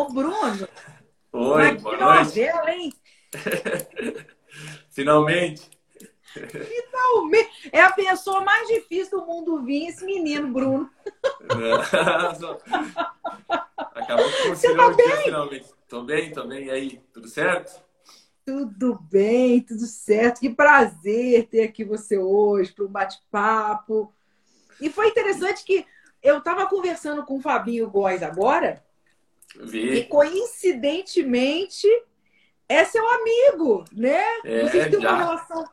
Ô, Bruno. Oi, boa noite. Hein? Finalmente. Finalmente. É a pessoa mais difícil do mundo vir, esse menino, Bruno. Acabou que Você tá bem? finalmente. Tô bem, tô bem. E aí, tudo certo? Tudo bem, tudo certo. Que prazer ter aqui você hoje para um bate-papo. E foi interessante que eu estava conversando com o Fabinho Góes agora. Vi. E coincidentemente é seu amigo, né? É, Vocês têm já, uma relação.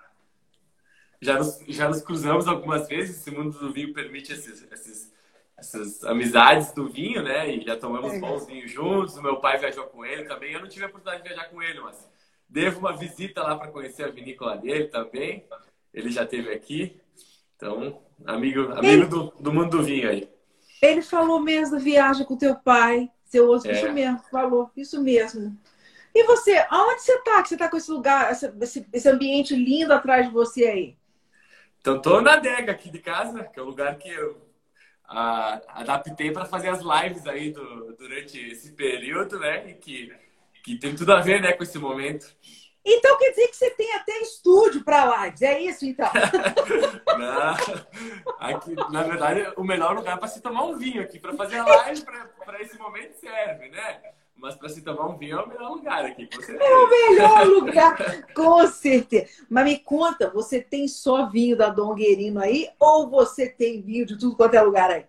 Já nos, já nos cruzamos algumas vezes. Esse mundo do vinho permite esses, esses, essas amizades do vinho, né? E já tomamos é. bons vinhos juntos. O meu pai viajou com ele também. Eu não tive a oportunidade de viajar com ele, mas devo uma visita lá para conhecer a vinícola dele também. Ele já esteve aqui. Então, amigo, amigo ele... do, do mundo do vinho aí. Ele falou mesmo, viagem com teu pai. Seu outro, é. isso mesmo, falou, isso mesmo. E você, aonde você está? Que você está com esse lugar, esse, esse ambiente lindo atrás de você aí? Então, tô na adega aqui de casa, que é o lugar que eu a, adaptei para fazer as lives aí do, durante esse período, né? E que, que tem tudo a ver né, com esse momento. Então quer dizer que você tem até estúdio para lives, é isso então? Não, aqui, na verdade, o melhor lugar para se tomar um vinho aqui, para fazer a live para esse momento serve, né? Mas para se tomar um vinho é o melhor lugar aqui. É o melhor lugar, com certeza. Mas me conta, você tem só vinho da Dom Guerino aí ou você tem vinho de tudo quanto é lugar aí?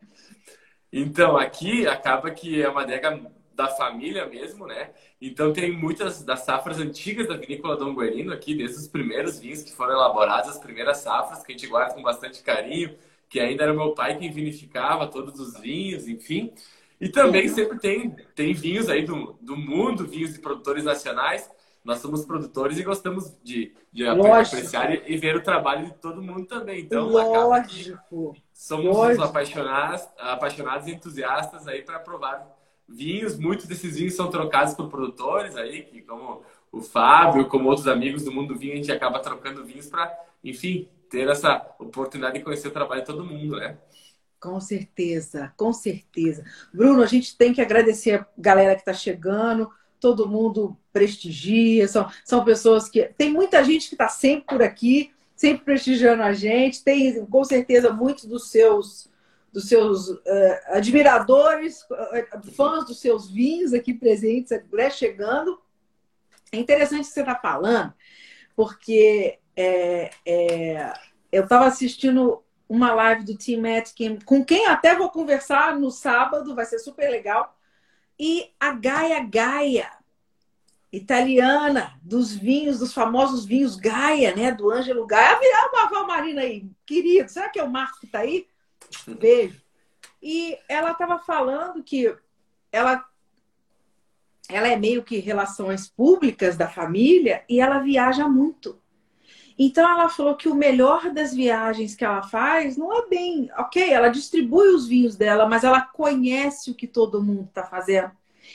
Então, aqui acaba que é uma adega da família mesmo, né? Então tem muitas das safras antigas da vinícola Dom Guerino aqui, desde os primeiros vinhos que foram elaborados, as primeiras safras que a gente guarda com bastante carinho, que ainda era meu pai quem vinificava todos os vinhos, enfim. E também sempre tem, tem vinhos aí do, do mundo, vinhos de produtores nacionais. Nós somos produtores e gostamos de, de apreciar e, e, ver o trabalho de todo mundo também. Então, Lógico. somos Lógico. apaixonados, apaixonados e entusiastas aí para provar vinhos, muitos desses vinhos são trocados por produtores aí, que como o Fábio, como outros amigos do mundo do vinho, a gente acaba trocando vinhos para, enfim, ter essa oportunidade de conhecer o trabalho de todo mundo, né? Com certeza, com certeza. Bruno, a gente tem que agradecer a galera que está chegando, todo mundo prestigia, são, são pessoas que. Tem muita gente que está sempre por aqui, sempre prestigiando a gente, tem com certeza muitos dos seus dos seus uh, admiradores, uh, fãs dos seus vinhos aqui presentes, né, chegando. É interessante o que você está falando, porque é, é, eu estava assistindo uma live do Team Atkin, com quem até vou conversar no sábado, vai ser super legal. E a Gaia Gaia, italiana, dos vinhos, dos famosos vinhos Gaia, né? Do Ângelo Gaia. Ah, a Val Marina aí, querido, será que é o Marcos que está aí? Beijo. E ela estava falando que ela, ela é meio que relações públicas da família e ela viaja muito. Então ela falou que o melhor das viagens que ela faz não é bem, ok, ela distribui os vinhos dela, mas ela conhece o que todo mundo está fazendo.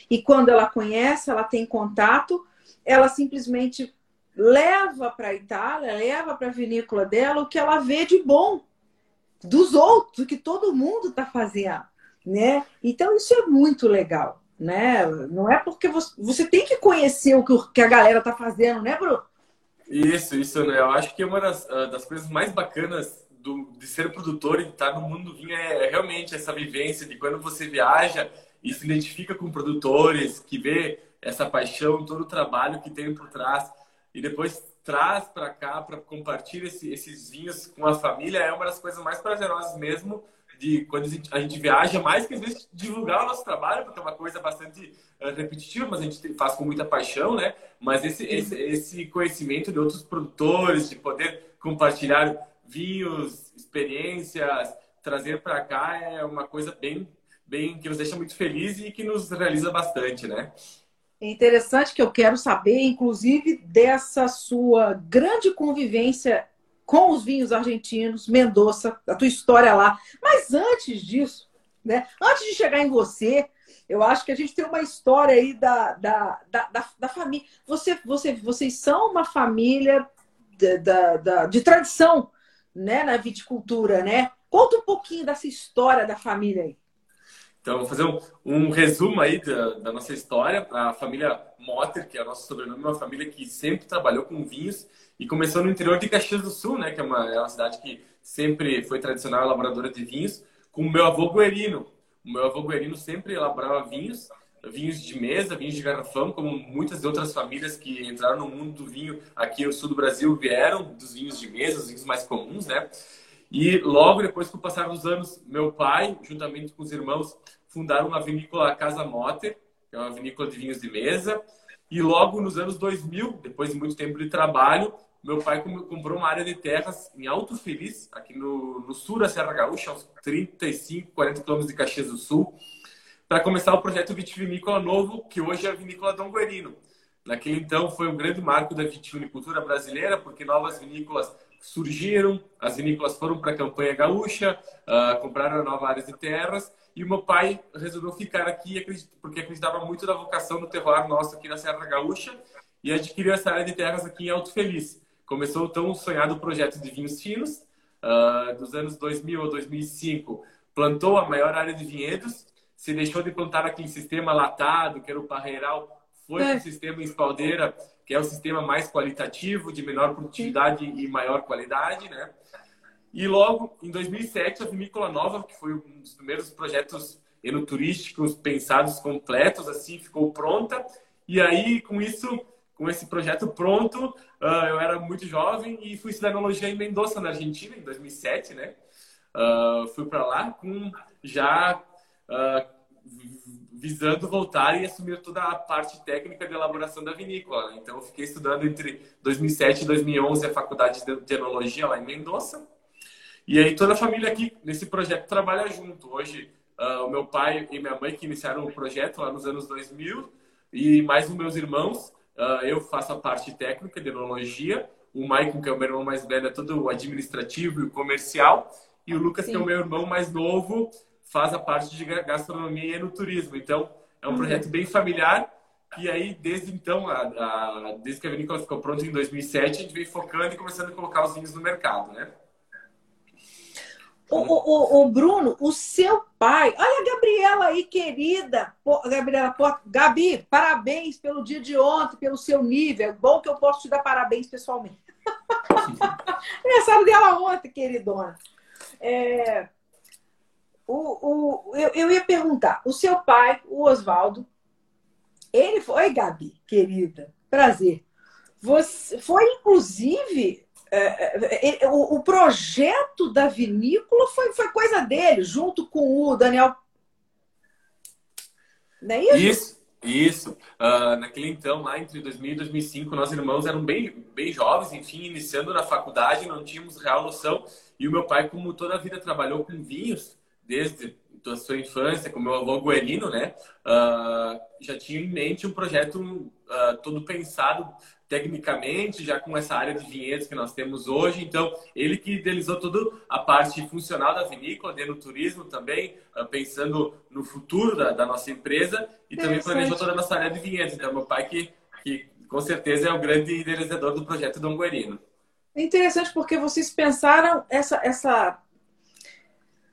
E quando ela conhece, ela tem contato, ela simplesmente leva para a Itália, leva para a vinícola dela o que ela vê de bom dos outros, que todo mundo está fazendo, né? Então isso é muito legal, né? Não é porque você, você tem que conhecer o que, a galera está fazendo, né, Bruno? Isso, isso, né? Eu acho que uma das, ah, das coisas mais bacanas do, de ser produtor e estar no mundo do vinho é, é realmente essa vivência de quando você viaja e se identifica com produtores, que vê essa paixão, todo o trabalho que tem por trás e depois traz para cá para compartilhar esse, esses vinhos com a família é uma das coisas mais prazerosas mesmo de quando a gente, a gente, viaja mais que às vezes divulgar o nosso trabalho porque é uma coisa bastante uh, repetitiva mas a gente faz com muita paixão né? Mas esse, esse, esse conhecimento de outros produtores de poder compartilhar vinhos experiências trazer para cá é uma coisa bem bem que nos deixa muito felizes e que nos realiza bastante né é interessante que eu quero saber, inclusive, dessa sua grande convivência com os vinhos argentinos, Mendoza, a tua história lá. Mas antes disso, né? Antes de chegar em você, eu acho que a gente tem uma história aí da, da, da, da, da família. Você, você, vocês são uma família de, da, da, de tradição né, na viticultura, né? Conta um pouquinho dessa história da família aí. Então, vou fazer um, um resumo aí da, da, nossa história. A família Motter, que é o nosso sobrenome, é uma família que sempre trabalhou com vinhos e começou no interior de Caxias do Sul, né? Que é uma, é uma cidade que sempre foi tradicional elaboradora de vinhos, com o meu avô Guerino. O meu avô Guerino sempre elaborava vinhos, vinhos de mesa, vinhos de garrafão, como muitas outras famílias que entraram no mundo do vinho aqui no sul do Brasil vieram dos vinhos de mesa, os vinhos mais comuns, né? E logo depois, com o passar dos anos, meu pai, juntamente com os irmãos, fundaram uma vinícola Casa Motter, que é uma vinícola de vinhos de mesa. E logo nos anos 2000, depois de muito tempo de trabalho, meu pai comprou uma área de terras em Alto Feliz, aqui no, no sul da Serra Gaúcha, uns 35, 40 quilômetros de Caxias do Sul, para começar o projeto vitivinícola novo, que hoje é a Vinícola Dom Guerino. Naquele então foi um grande marco da vitivinicultura brasileira, porque novas vinícolas surgiram, as vinícolas foram para a campanha gaúcha, uh, compraram a nova área de terras e o meu pai resolveu ficar aqui porque acreditava muito na vocação do terroir nosso aqui na Serra Gaúcha e adquiriu essa área de terras aqui em Alto Feliz. Começou o tão sonhado projeto de vinhos finos, uh, dos anos 2000 a 2005, plantou a maior área de vinhedos, se deixou de plantar aquele sistema latado, que era o parreiral, foi é. para o sistema espaldeira, que é o sistema mais qualitativo, de menor produtividade e maior qualidade, né? E logo, em 2007, a Vinícola Nova, que foi um dos primeiros projetos enoturísticos pensados completos, assim, ficou pronta. E aí, com isso, com esse projeto pronto, uh, eu era muito jovem e fui estudar enologia em Mendoza, na Argentina, em 2007, né? Uh, fui para lá com já uh, visando voltar e assumir toda a parte técnica de elaboração da vinícola. Então, eu fiquei estudando entre 2007 e 2011 a faculdade de enologia lá em Mendoza. E aí toda a família aqui nesse projeto trabalha junto. Hoje, uh, o meu pai e minha mãe que iniciaram o projeto lá nos anos 2000 e mais os meus irmãos. Uh, eu faço a parte técnica de enologia. O Maicon, que é o meu irmão mais velho, é todo o administrativo e o comercial. E o Lucas, Sim. que é o meu irmão mais novo, faz a parte de gastronomia e no turismo. Então, é um uhum. projeto bem familiar. E aí, desde então, a, a, desde que a vinícola ficou pronta em 2007, a gente vem focando e começando a colocar os vinhos no mercado, né? O, o, o, Bruno, o seu pai, olha a Gabriela aí, querida. Pô, Gabriela, pô, Gabi, parabéns pelo dia de ontem, pelo seu nível. Bom que eu posso te dar parabéns pessoalmente. Aniversário dela ontem, queridona. É, o, o, eu, eu ia perguntar, o seu pai, o Oswaldo, ele foi, Gabi, querida, prazer. Você foi, inclusive, é, é, é, o, o, projeto da vinícola foi, foi coisa dele, junto com o Daniel. Não é isso? Isso. Isso. Uh, naquele então, lá entre 2000 e 2005, nós irmãos eram bem, bem jovens, enfim, iniciando na faculdade, não tínhamos real noção. E o meu pai, como toda a vida trabalhou com vinhos, desde a sua infância, com meu avô Guerino, né? Uh, já tinha em mente um projeto uh, todo pensado tecnicamente, já com essa área de vinhedos que nós temos hoje. Então, ele que idealizou toda a parte funcional da vinícola, dentro do turismo também, uh, pensando no futuro da, da nossa empresa e também planejou toda a nossa área de vinhedos. Então, meu pai que, que com certeza é o grande idealizador do projeto Dom Guerino. É interessante porque vocês pensaram essa, essa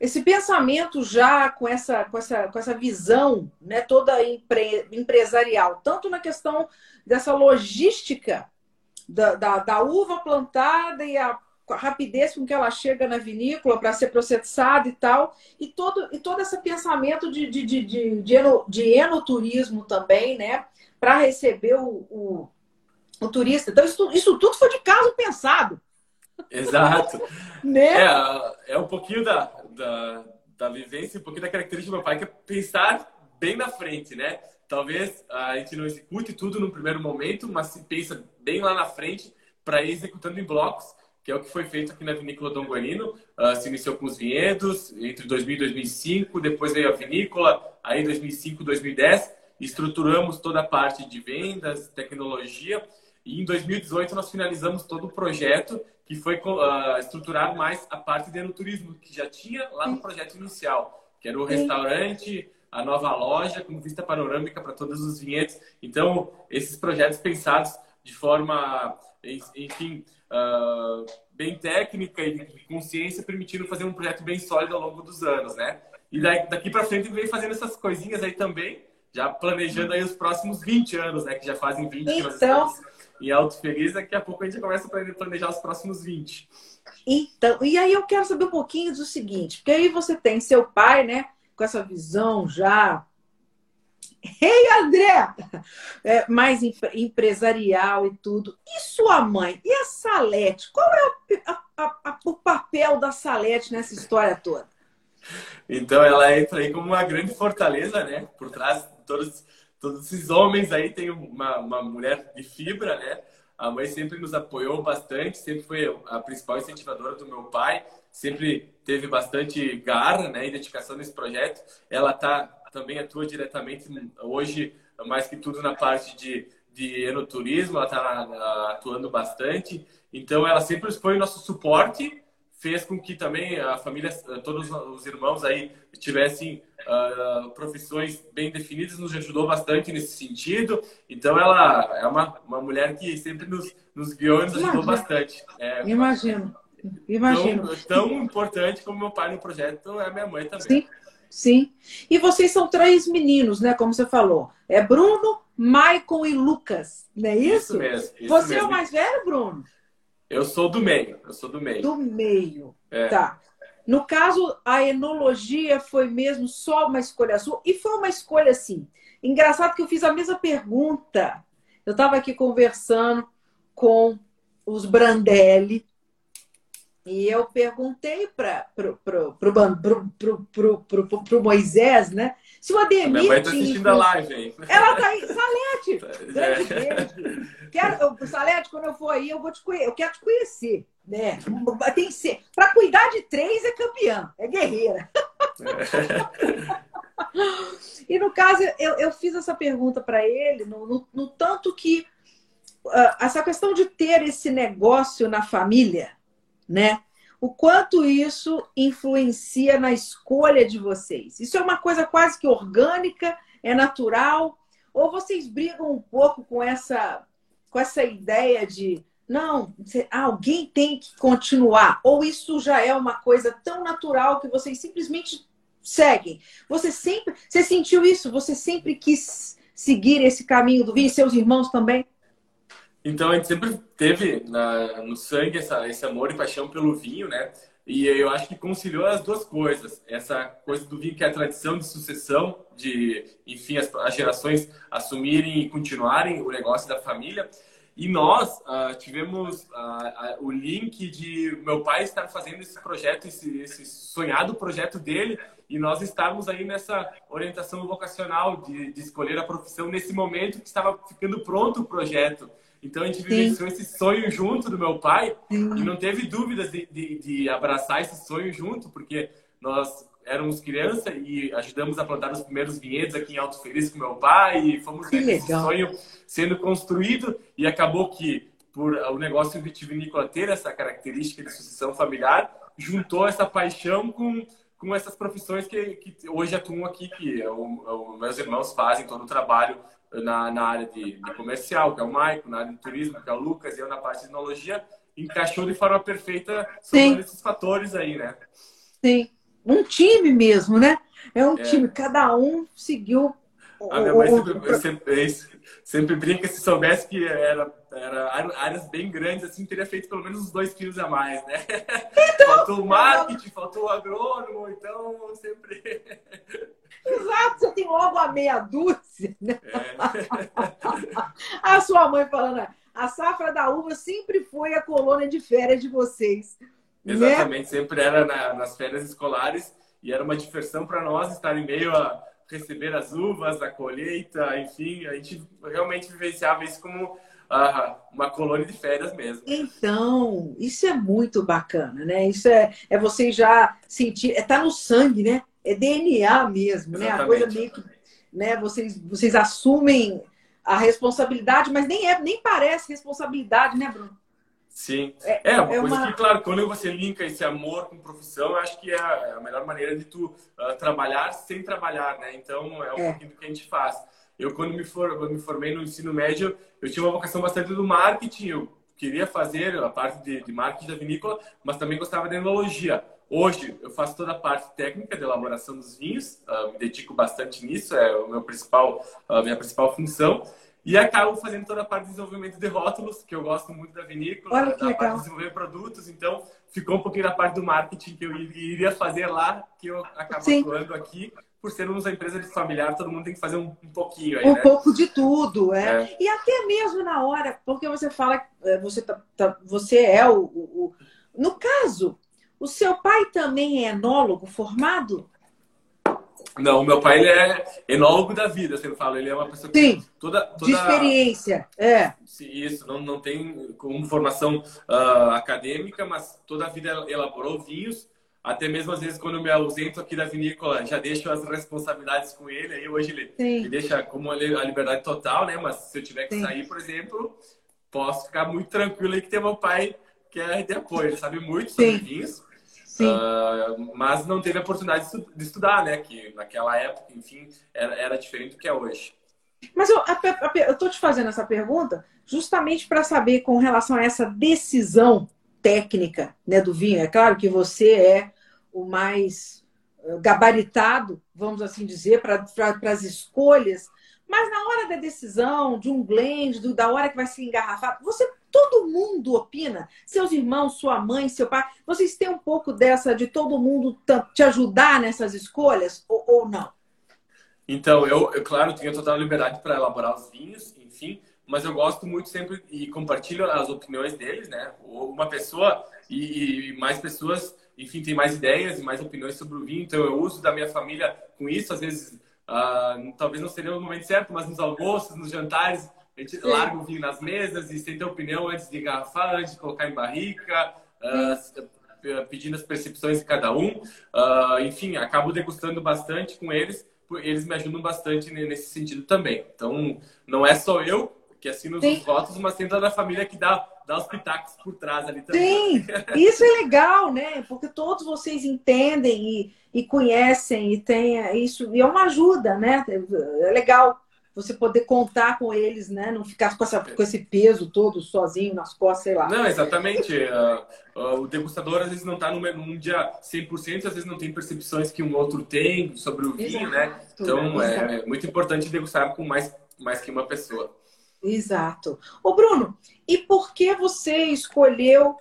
esse pensamento já com essa, com essa, com essa visão né, toda empre, empresarial, tanto na questão dessa logística da, da, da uva plantada e a rapidez com que ela chega na vinícola para ser processada e tal, e todo, e todo esse pensamento de, de, de, de, de, eno, de enoturismo também, né? Para receber o, o, o, turista. Então, isso, isso tudo foi de caso pensado. Exato. né? É, é um pouquinho da, da, da vivência, um pouquinho da característica do meu pai, que é pensar bem na frente, né? Talvez a gente não execute tudo no primeiro momento, mas se pensa bem lá na frente para ir executando em blocos, que é o que foi feito aqui na vinícola Dom Guarino. Uh, se iniciou com os vinhedos entre 2000 e 2005, depois veio a vinícola, aí 2005 2010, estruturamos toda a parte de vendas, tecnologia, e em 2018 nós finalizamos todo o projeto que foi uh, estruturar mais a parte de turismo que já tinha lá no projeto inicial, que era o restaurante, a nova loja com vista panorâmica para todos os vinhedos. Então, esses projetos pensados de forma, enfim, uh, bem técnica e de consciência, permitiram fazer um projeto bem sólido ao longo dos anos, né? E daqui para frente vem fazendo essas coisinhas aí também, já planejando aí os próximos 20 anos, né? Que já fazem 20 então... que nós estamos em Alto Feliz. Daqui a pouco a gente começa a planejar os próximos 20. Então, e aí eu quero saber um pouquinho do seguinte, porque aí você tem seu pai, né? Com essa visão já Ei, André! É, mais empresarial e tudo. E sua mãe? E a Salete? Qual é o, a, a, o papel da Salete nessa história toda? Então, ela entra aí como uma grande fortaleza, né? Por trás de todos, todos esses homens aí tem uma, uma mulher de fibra, né? A mãe sempre nos apoiou bastante, sempre foi a principal incentivadora do meu pai, sempre teve bastante garra né, e dedicação nesse projeto. Ela está também atua diretamente hoje, mais que tudo, na parte de, de enoturismo, ela está atuando bastante. Então, ela sempre foi o nosso suporte, fez com que também a família, todos os irmãos aí tivessem uh, profissões bem definidas, nos ajudou bastante nesse sentido. Então, ela é uma, uma mulher que sempre nos, nos guiou e nos ajudou bastante. É, Imagino. Imagino. Tão, tão, importante como meu pai no projeto é minha mãe também. Sim. Sim. E vocês são três meninos, né? Como você falou. É Bruno, Maicon e Lucas, não é isso? Isso mesmo. Isso você mesmo. é o mais velho, Bruno? Eu sou do meio. Eu sou do meio. Do meio. É. Tá. No caso, a enologia foi mesmo só uma escolha sua? E foi uma escolha assim. Engraçado que eu fiz a mesma pergunta. Eu estava aqui conversando com os Brandelli, e eu perguntei para pro, Moisés, né? Se o Ademir. Minha mãe está assistindo a live? Ela está aí. Salete! Grande é. beijo. Quero, Salete, quando eu for aí, eu vou te conhecer. Eu quero te conhecer. Né? Tem que ser. Para cuidar de três é campeã, é guerreira. e no caso, eu, eu fiz essa pergunta para ele, no, no, no, tanto que uh, essa questão de ter esse negócio na família né? O quanto isso influencia na escolha de vocês? Isso é uma coisa quase que orgânica, é natural? Ou vocês brigam um pouco com essa, com essa ideia de não, alguém tem que continuar? Ou isso já é uma coisa tão natural que vocês simplesmente seguem? Você sempre, você sentiu isso? Você sempre quis seguir esse caminho do vinho? E seus irmãos também? Então a gente sempre teve na, no sangue essa, esse amor e paixão pelo vinho, né? E eu acho que conciliou as duas coisas. Essa coisa do vinho que é a tradição de sucessão, de, enfim, as, as gerações assumirem e continuarem o negócio da família. E nós uh, tivemos uh, o link de meu pai estar fazendo esse projeto, esse, esse, sonhado projeto dele, e nós estarmos aí nessa orientação vocacional de, de escolher a profissão nesse momento que estava ficando pronto o projeto. Então a gente vivenciou esse sonho junto do meu pai Sim. e não teve dúvidas de, de, de, abraçar esse sonho junto, porque nós éramos criança e ajudamos a plantar os primeiros vinhedos aqui em Alto Feliz com meu pai e fomos vendo esse sonho sendo construído e acabou que por o negócio vitivinícola ter essa característica de sucessão familiar, juntou essa paixão com com essas profissões que, que hoje atuam aqui, que é o, o, meus irmãos fazem todo o trabalho na, na área de, de, comercial, que é o Maico, na área de turismo, que é o Lucas, e eu na parte de tecnologia, encaixou de forma perfeita sobre esses fatores aí, né? Sim. Um time mesmo, né? É um é. time, cada um seguiu. A minha mãe sempre, sempre, sempre brinca se soubesse que era, era áreas bem grandes, assim, teria feito pelo menos uns dois quilos a mais, né? Então, faltou o marketing, faltou o agrônomo, então sempre. Exato, você tem logo a meia dúzia. Né? É. a sua mãe falando, a safra da uva sempre foi a colônia de férias de vocês. Né? Exatamente, né? sempre era na, nas férias escolares e era uma diversão para nós estar em meio a receber as uvas, a colheita, enfim, a gente realmente vivenciava isso como uh, uma colônia de férias mesmo. Então, isso é muito bacana, né? Isso é, é você já sentir, é tá no sangue, né? É DNA mesmo, Exatamente. né? A coisa meio que, né? Vocês, vocês assumem a responsabilidade, mas nem é, nem parece responsabilidade, né, Bruno? Sim. É, é uma é coisa uma... que, claro, quando você linka esse amor com profissão, eu acho que é a, é melhor maneira de tu uh, trabalhar sem trabalhar, né? Então, é um é. pouquinho do que a gente faz. Eu, quando me, for, quando me formei no ensino médio, eu tinha uma vocação bastante do marketing, eu queria fazer a parte de, de marketing da vinícola, mas também gostava da enologia. Hoje eu faço toda a parte técnica de elaboração dos vinhos, uh, me dedico bastante nisso, é o meu principal, a minha principal função. E acabo fazendo toda a parte de desenvolvimento de rótulos, que eu gosto muito da vinícola, Olha da parte de desenvolver produtos. Então, ficou um pouquinho da parte do marketing que eu iria fazer lá, que eu acabo Sim. atuando aqui. Por sermos uma empresa de familiar, todo mundo tem que fazer um, um pouquinho aí, Um né? pouco de tudo, é. é. E até mesmo na hora, porque você fala, é, você, tá, tá você é o, o, o... No caso, o seu pai também é enólogo formado? Não, meu pai ele é enólogo da vida, você fala. Ele é uma pessoa que Sim, toda, toda... de experiência, é. Isso, não, não tem como formação uh, acadêmica, mas toda a vida elaborou vinhos. Até mesmo às vezes quando eu me ausento aqui da vinícola, já deixo as responsabilidades com ele. Aí hoje ele me deixa como a liberdade total, né? Mas se eu tiver que Sim. sair, por exemplo, posso ficar muito tranquilo aí que tem meu pai que é de apoio. Ele sabe muito sobre Sim. vinhos. Uh, mas não teve a oportunidade de estudar, né? Que naquela época, enfim, era, era diferente do que é hoje. Mas eu estou te fazendo essa pergunta justamente para saber com relação a essa decisão técnica né, do vinho. É claro que você é o mais eh, gabaritado, vamos assim dizer, para pra, as escolhas, mas na hora da decisão, de um blend, do, da hora que vai se engarrafar, você todo mundo opina. Seus irmãos, sua mãe, seu pai, vocês têm um pouco dessa de todo mundo te ajudar nessas escolhas ou, ou não? Então, eu, eu, claro, tenho total liberdade para elaborar os vinhos, enfim, mas eu gosto muito sempre e compartilho as opiniões deles, né? Uma pessoa e, e mais pessoas, enfim, tem mais ideias e mais opiniões sobre o vinho, então eu uso da minha família com isso, às vezes Uh, talvez não seria o momento certo, mas nos almoços, nos jantares, a gente Sim. larga o vinho nas mesas e sente a opinião antes de garrafar, antes de colocar em barrica, uh, pedindo as percepções de cada um. Uh, enfim, acabo degustando bastante com eles, eles me ajudam bastante nesse sentido também. Então, não é só eu que assino os votos, mas tem toda a família que dá dá os pitacos por trás ali também. Sim, isso é legal, né? Porque todos vocês entendem e, e conhecem e tem isso, e é uma ajuda, né? É legal você poder contar com eles, né? Não ficar com, essa, com esse peso todo sozinho nas costas, sei lá. Não, exatamente. Uh, uh, o degustador às vezes não está num, num dia 100%, às vezes não tem percepções que um outro tem sobre o vinho, Exato. né? Então é, é muito importante degustar com mais, mais que uma pessoa. Exato. Ô Bruno, e por que você escolheu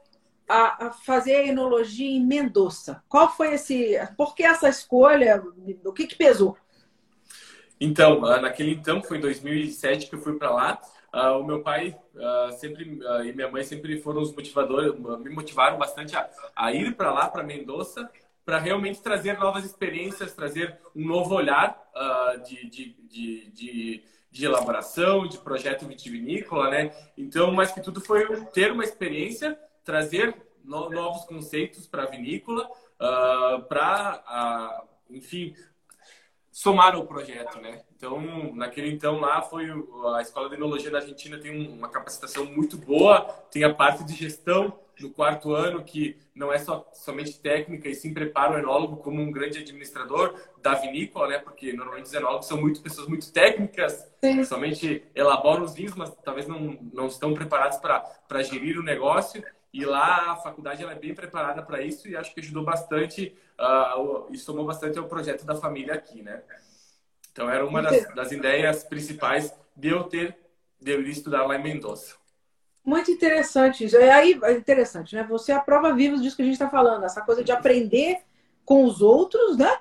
a, a fazer a enologia em Mendoza? Qual foi esse. Por que essa escolha? O que, que pesou? Então, ah, naquele então, foi em 2007 que eu fui para lá. Uh, o meu pai uh, sempre uh, e minha mãe sempre foram os motivadores, me motivaram bastante a, a ir para lá, para Mendoza, para realmente trazer novas experiências, trazer um novo olhar de, de, de, de de elaboração, de projeto vitivinícola, né? Então, mais que tudo foi ter uma experiência, trazer no, novos conceitos para a vinícola, para, enfim, somar ao projeto, né? Então, naquele então lá foi a Escola de Enologia da Argentina tem uma capacitação muito boa, tem a parte de gestão no quarto ano que não é só somente técnica e sim prepara o enólogo como um grande administrador da vinícola, né? Porque normalmente os enólogos são muito pessoas muito técnicas, sim. somente elaboram os vinhos, mas talvez não, não estão preparados para gerir o negócio. E lá a faculdade ela é bem preparada para isso e acho que ajudou bastante uh, e somou bastante ao projeto da família aqui, né? Então era uma das, das ideias principais de eu ter de eu ir estudar lá em Mendoza. Muito interessante isso. É aí é interessante, né? Você é a prova viva disso que a gente está falando, essa coisa de aprender com os outros, né?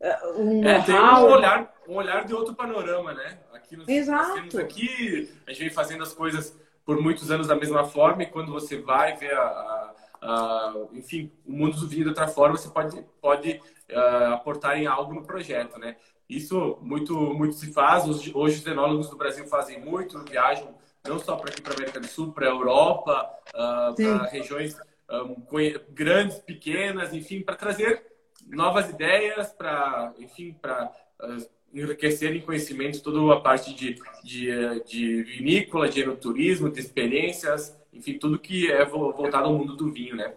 É, um é, tem um olhar, um olhar de outro panorama, né? Aqui Exato. aqui, a gente vem fazendo as coisas por muitos anos da mesma forma e quando você vai ver a, a, a enfim, o mundo do vinho de outra forma, você pode, pode uh, aportar em algo no projeto, né? Isso muito, muito se faz. Hoje, hoje os enólogos do Brasil fazem muito, viajam não só para aqui para a América do Sul, para a Europa, uh, para regiões um, grandes, pequenas, enfim, para trazer novas ideias, para, enfim, para uh, enriquecer em conhecimento toda a parte de, de, de vinícola, de enoturismo, de experiências, enfim, tudo que é voltado ao mundo do vinho, né?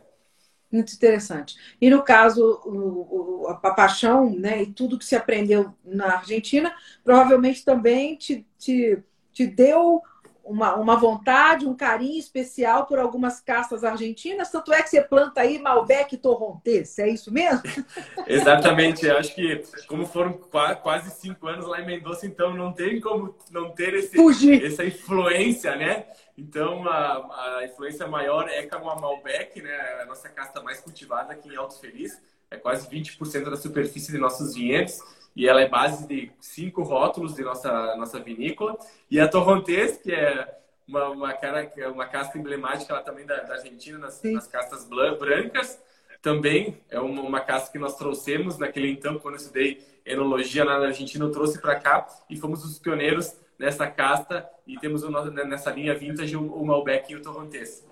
Muito interessante. E no caso, o, o, a paixão né, e tudo que se aprendeu na Argentina, provavelmente também te, te, te deu uma, uma vontade, um carinho especial por algumas castas argentinas, tanto é que você planta aí Malbec Torrontés, é isso mesmo? Exatamente, eu acho que como foram quase cinco anos lá em Mendoza, então não tem como não ter esse, essa influência, né? Então a, a influência maior é com a Malbec, né? A nossa casta mais cultivada aqui em Alto Feliz, é quase 20% da superfície de nossos vinhedos e ela é base de cinco rótulos de nossa, nossa vinícola. E a Torrontés, que é uma, uma, cara, uma casca emblemática lá também da, da Argentina, nas, nas castas brancas, também é uma, uma casca que nós trouxemos naquele então, quando eu estudei enologia na Argentina, eu trouxe para cá e fomos os pioneiros nessa casta e temos o, nessa linha vintage o, Malbec e o Torrontés.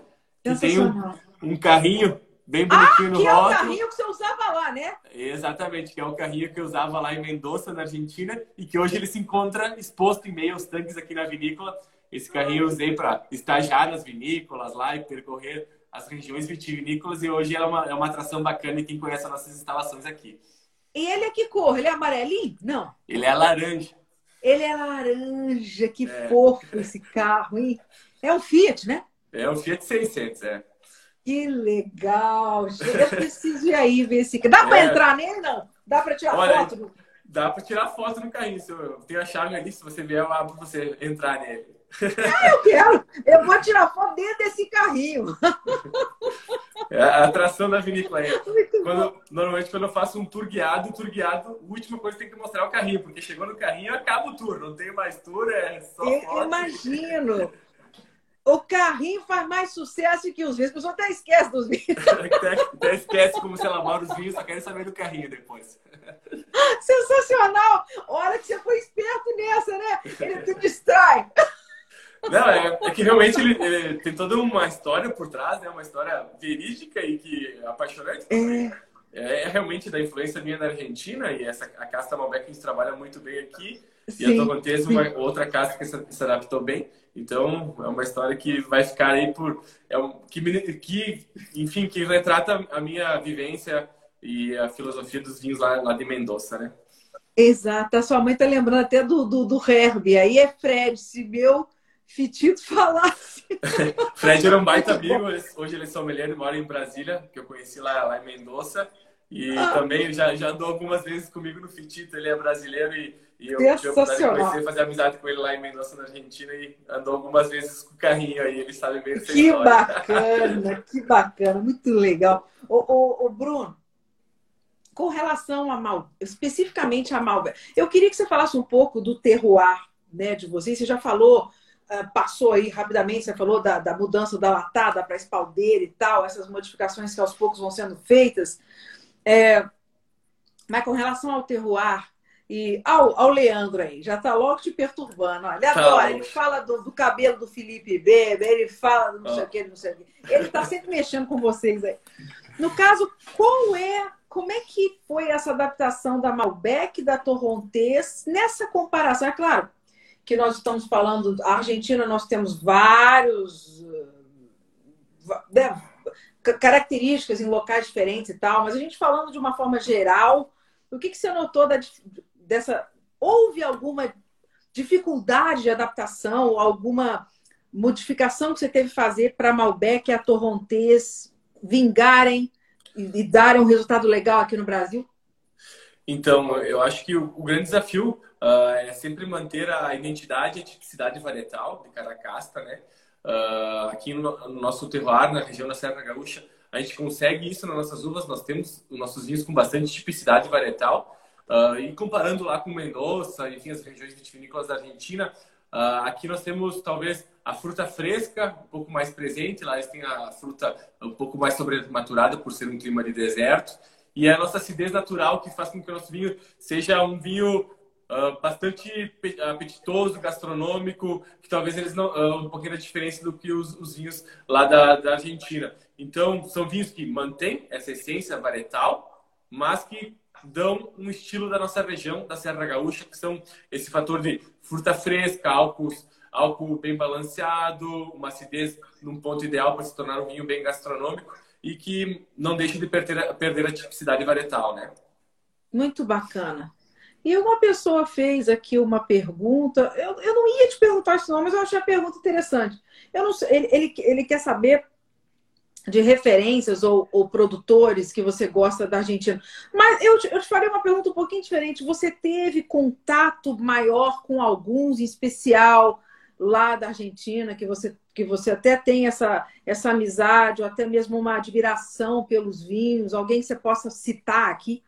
Que tem um, um carrinho bem bonitinho ah, no que rótulo. é o carrinho que você usava lá, né? Exatamente, que é o carrinho que eu usava lá em Mendoza, na Argentina, e que hoje ele se encontra exposto em meio aos tanques aqui na vinícola. Esse carrinho eu usei para estagiar nas vinícolas lá e percorrer as regiões vitivinícolas, e hoje é uma, é uma atração bacana e quem conhece as nossas instalações aqui. E ele é que cor? Ele é amarelinho? Não. Ele é laranja. Ele é laranja, que é. fofo esse carro, hein? É um Fiat, né? É um Fiat 600, é. Que legal! Eu preciso ir aí ver esse. Dá para é. entrar nele, não? Dá para tirar Olha, foto? Dá para tirar foto no carrinho. Eu tenho a chave ali, se você vier, eu abro para você entrar nele. Ah, eu quero! Eu vou tirar foto dentro desse carrinho. É a atração da vinícola aí. Quando, normalmente, quando eu faço um tour guiado, tour guiado, a última coisa tem que mostrar é o carrinho, porque chegou no carrinho, acaba o tour. Não tem mais tour, é só eu foto. Imagino! O carrinho faz mais sucesso que os vinhos. A pessoa até esquece dos vinhos. até, até esquece como se elabora os vinhos, só querem saber do carrinho depois. Sensacional! Olha que você foi esperto nessa, né? Ele te distrai. Não, é, é que realmente ele, ele, tem toda uma história por trás, né? Uma história verídica e que é apaixonante. É. É, é realmente da influência minha na Argentina e essa a casta Malbec a gente trabalha muito bem aqui. Sim, e a Torrontés, uma outra casta que se, adaptou bem. Então, é uma história que vai ficar aí por. É um, que, que, enfim, que retrata a minha vivência e a filosofia dos vinhos lá, lá de Mendoza, né? Exato. A sua mãe tá lembrando até do, do, do Herbie. Aí é Fred, se meu fitito falasse. Fred era um baita amigo. Hoje ele é sommelier e mora em Brasília, que eu conheci lá, lá em Mendoza. E ah. também já, já andou algumas vezes comigo no Fitito. Ele é brasileiro e e eu tive a comecei a fazer amizade com ele lá em Mendoza, na Argentina, e andou algumas vezes com o carrinho aí, ele sabe bem Que história. bacana, que bacana, muito legal. Ô, ô, ô, Bruno, com relação a Mal, especificamente a Malva, eu queria que você falasse um pouco do terroir né, de vocês. Você já falou, ah, passou aí rapidamente, você falou da, da mudança da latada para espaldeira e tal, essas modificações que aos poucos vão sendo feitas. É, mas com relação ao terroir, e ao, ao Leandro aí, já tá logo te perturbando. Olha, ele adora, ele fala do, do, cabelo do Felipe Bebe, ele fala do não sei o que, não sei o que. Ele tá sempre mexendo com vocês aí. No caso, qual é, como é que foi essa adaptação da Malbec da Torrontés nessa comparação? É claro que nós estamos falando, a Argentina nós temos vários né, características em locais diferentes e tal, mas a gente falando de uma forma geral, o que, que você notou da, dessa. Houve alguma dificuldade de adaptação, alguma modificação que você teve que fazer para Malbec e a Torrontés vingarem e, e darem um resultado legal aqui no Brasil? Então, eu acho que o, o grande desafio uh, é sempre manter a identidade e a tipicidade varietal de cada casta, né? Uh, aqui no, no, nosso terroir, na região da Serra Gaúcha, a gente consegue isso nas nossas uvas. Nós temos os nossos vinhos com bastante tipicidade varietal. Uh, e comparando lá com Mendoza, enfim, as regiões vitivinícolas da Argentina, uh, aqui nós temos talvez a fruta fresca um pouco mais presente, lá eles têm a fruta um pouco mais sobrematurada por ser um clima de deserto, e a nossa acidez natural que faz com que o nosso vinho seja um vinho uh, bastante apetitoso, gastronômico, que talvez eles não uh, um pouquinho da diferença do que os, os vinhos lá da, da Argentina. Então, são vinhos que mantêm essa essência varietal, mas que dão um estilo da nossa região, da Serra Gaúcha, que são esse fator de fruta fresca, álcool, álcool bem balanceado, uma acidez num ponto ideal para se tornar um vinho bem gastronômico e que não deixa de perder, perder a tipicidade varietal, né? Muito bacana. E uma pessoa fez aqui uma pergunta. Eu, eu não ia te perguntar isso, não, mas eu achei a pergunta interessante. Eu não sei, ele, ele, ele quer saber de referências ou, ou, produtores que você gosta da Argentina. Mas eu te, eu te farei uma pergunta um pouquinho diferente. Você teve contato maior com alguns, em especial lá da Argentina, que você, que você até tem essa, essa amizade, ou até mesmo uma admiração pelos vinhos? Alguém que você possa citar aqui?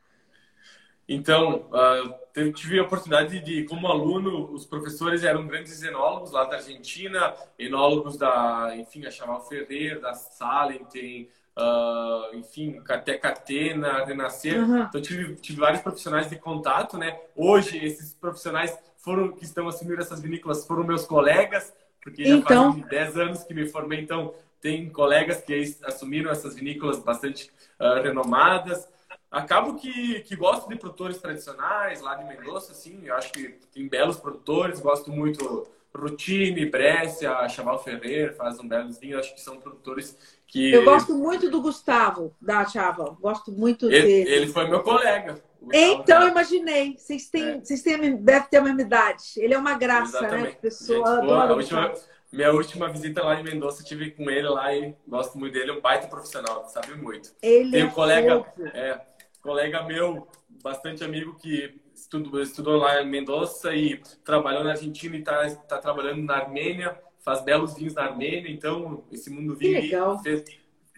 Então, uh, eu tive a oportunidade de, como aluno, os professores eram grandes enólogos lá da Argentina, enólogos da, enfim, a Chaval Ferrer, da Salenten, uh, enfim, até Catena, Renascer. Uhum. Então, tive, tive vários profissionais de contato, né? Hoje, esses profissionais foram que estão assumindo essas vinícolas foram meus colegas, porque já então... faz 10 anos que me formei, então tem colegas que assumiram essas vinícolas bastante uh, renomadas acabo que, que gosto de produtores tradicionais lá de Mendoza, assim, eu acho que tem belos produtores, gosto muito Rutine, Brescia, Chaval Ferrer, faz um belos vinhos, acho que são produtores que... Eu gosto muito do Gustavo, da Chaval, gosto muito ele, dele. Ele foi meu colega. Então, imaginei, vocês têm, é. vocês têm, devem ter a mesma idade. Ele é uma graça, né, Exatamente. né? Pessoa, Gente, a última, minha última visita lá em Mendoza, tive com ele lá e gosto muito dele, é um baita profissional, sabe muito. Ele Tem um é colega, é, colega meu, bastante amigo que estudou, estudou lá em Mendoza e trabalhou na Argentina e está tá trabalhando na Armênia, faz belos vinhos na Armênia, então esse mundo vinho fez,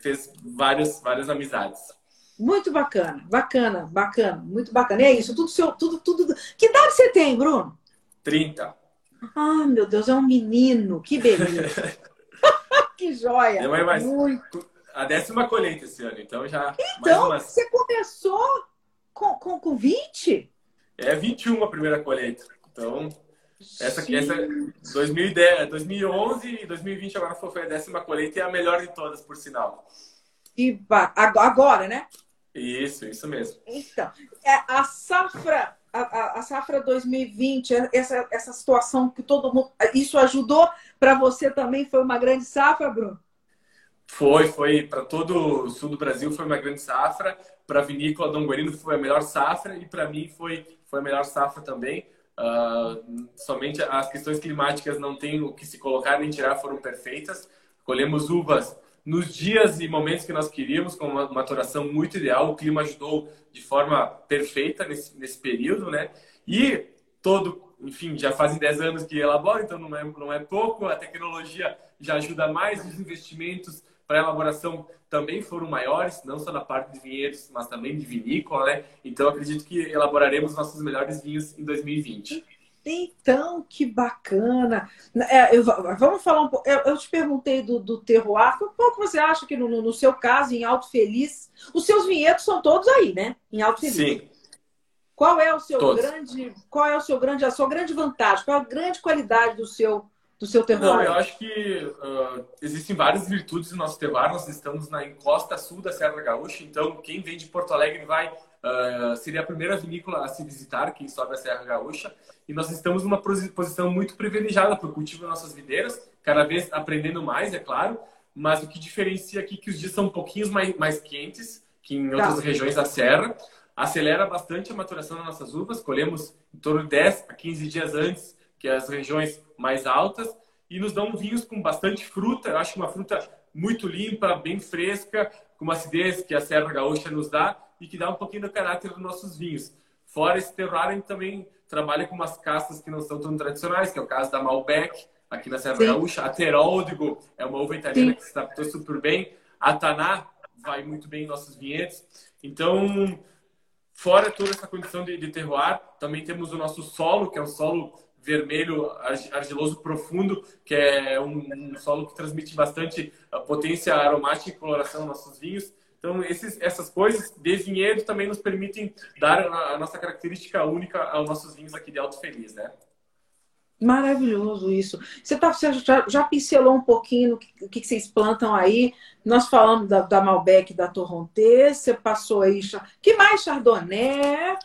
fez várias, várias amizades. Muito bacana, bacana, bacana, muito bacana. E é isso, tudo seu, tudo, tudo. Que idade você tem, Bruno? 30. Ah, meu Deus, é um menino, que beleza. que joia. É, mas, muito a décima colheita esse ano, então já. Então, você começou com, com, com 20? É 21 a primeira colheita. Então, essa, essa 2010, 2011 e 2020 agora foi a décima colheita e é a melhor de todas, por sinal. E agora, né? Isso, isso mesmo. Então, é, a safra, a, a, safra 2020, essa, essa situação que todo mundo. Isso ajudou para você também? Foi uma grande safra, Bruno? Foi, foi para todo o sul do Brasil foi uma grande safra. Para a vinícola Dom Guarino foi a melhor safra e para mim foi foi a melhor safra também. Uh, somente as questões climáticas não tem o que se colocar nem tirar foram perfeitas. Colhemos uvas nos dias e momentos que nós queríamos, com uma maturação muito ideal. O clima ajudou de forma perfeita nesse, nesse período, né? E todo, enfim, já fazem 10 anos que elabora, então não é, não é pouco. A tecnologia já ajuda mais, os investimentos para elaboração também foram maiores, não só na parte de vinhedos, mas também de vinícola, né? Então acredito que elaboraremos nossos melhores vinhos em 2020. Então, que bacana! É, eu, vamos falar um pouco. Eu, eu, te perguntei do, do terroir. Qual que você acha que, no, no, seu caso, em Alto Feliz, os seus vinhedos são todos aí, né? Em Alto Feliz. Sim. Qual é o seu todos. grande, qual é o seu grande, a sua grande vantagem? Qual é a grande qualidade do seu do seu terroir? Não, eu acho que uh, existem várias virtudes no nosso terroir. Nós estamos na encosta sul da Serra Gaúcha, então quem vem de Porto Alegre vai uh, seria a primeira vinícola a se visitar, quem sobe a Serra Gaúcha. E nós estamos numa posição muito privilegiada para o cultivo das nossas videiras, cada vez aprendendo mais, é claro. Mas o que diferencia aqui é que os dias são um pouquinho mais, mais quentes que em outras tá. regiões da serra. Acelera bastante a maturação das nossas uvas. Colhemos em torno de 10 a 15 dias antes que as regiões mais altas, e nos dão vinhos com bastante fruta. Eu acho uma fruta muito limpa, bem fresca, com uma acidez que a Serra Gaúcha nos dá e que dá um pouquinho do caráter dos nossos vinhos. Fora esse terroir, a gente também trabalha com umas castas que não são tão tradicionais, que é o caso da Malbec, aqui na Serra Sim. Gaúcha. A Teródigo é uma uva italiana Sim. que se adaptou super bem. A Taná vai muito bem em nossos vinhedos. Então, fora toda essa condição de, de terroir, também temos o nosso solo, que é um solo vermelho argiloso profundo, que é um, um solo que transmite bastante potência aromática e coloração aos nossos vinhos. Então, esses, essas coisas de vinhedo também nos permitem dar a, a nossa característica única aos nossos vinhos aqui de Alto Feliz, né? Maravilhoso isso. Você, tá, você já, já, pincelou um pouquinho o que, que, vocês plantam aí. Nós falamos da, da Malbec da Torrontés, você passou aí. que mais? Chardonnay?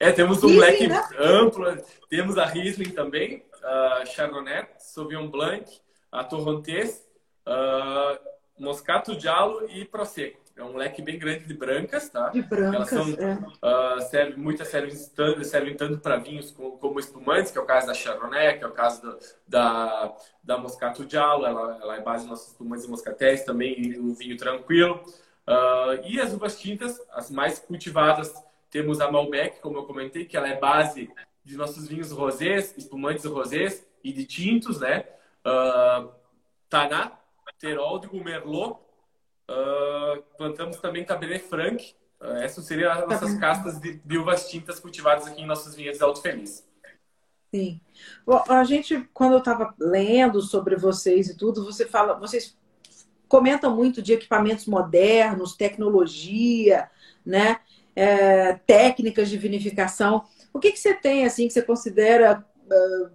É, temos um Riesling, leque né? amplo. Temos a Riesling também, a Chardonnay, Sauvignon Blanc, a Torrontés, uh, Moscato Diallo e Prosecco. é um leque bem grande de brancas, tá? De brancas, Elas são, é. uh, servem, muitas servem tanto, servem tanto para vinhos como, como, espumantes, que é o caso da Chardonnay, que é o caso do, da, da Moscato Giallo, ela, ela é base dos nossos espumantes e moscatéis, também um vinho tranquilo. Uh, e as uvas tintas, as mais cultivadas, temos a Malbec, como eu comentei, que ela é base de nossos vinhos rosés, espumantes rosés e de tintos, né? Uh, Taná, Teróldrigo, Merlot, Uh, plantamos também Cabernet Franc. Uh, essas seriam as nossas castas de, de, uvas tintas cultivadas aqui em nossos vinhedos Alto Feliz. Sim. Bom, a gente, quando eu estava lendo sobre vocês e tudo, você fala, vocês comentam muito de equipamentos modernos, tecnologia, né? É, técnicas de vinificação. O que, que você tem assim que você considera uh,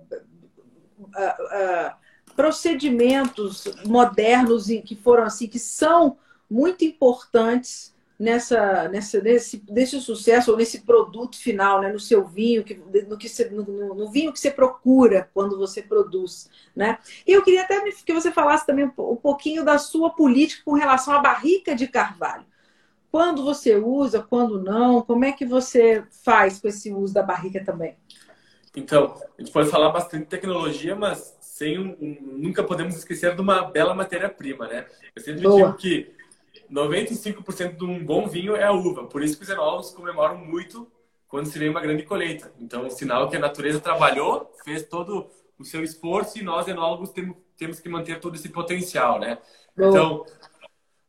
procedimentos modernos que foram assim que são muito importantes nessa, nessa nesse, nesse sucesso ou nesse produto final, né, no seu vinho, que, no, que você, no, no, vinho que você procura quando você produz, né? E eu queria até que você falasse também um pouquinho da sua política com relação à barrica de carvalho. Quando você usa, quando não? Como é que você faz com esse uso da barrica também? Então, a gente pode falar bastante de tecnologia, mas sem um, um, nunca podemos esquecer de uma bela matéria-prima, né? Eu sempre Boa. digo que 95% de um bom vinho é a uva. Por isso que os enólogos comemoram muito quando se vê uma grande colheita. Então, sinal que a natureza trabalhou, fez todo o seu esforço e nós, enólogos, temos, temos que manter todo esse potencial, né? Boa. Então,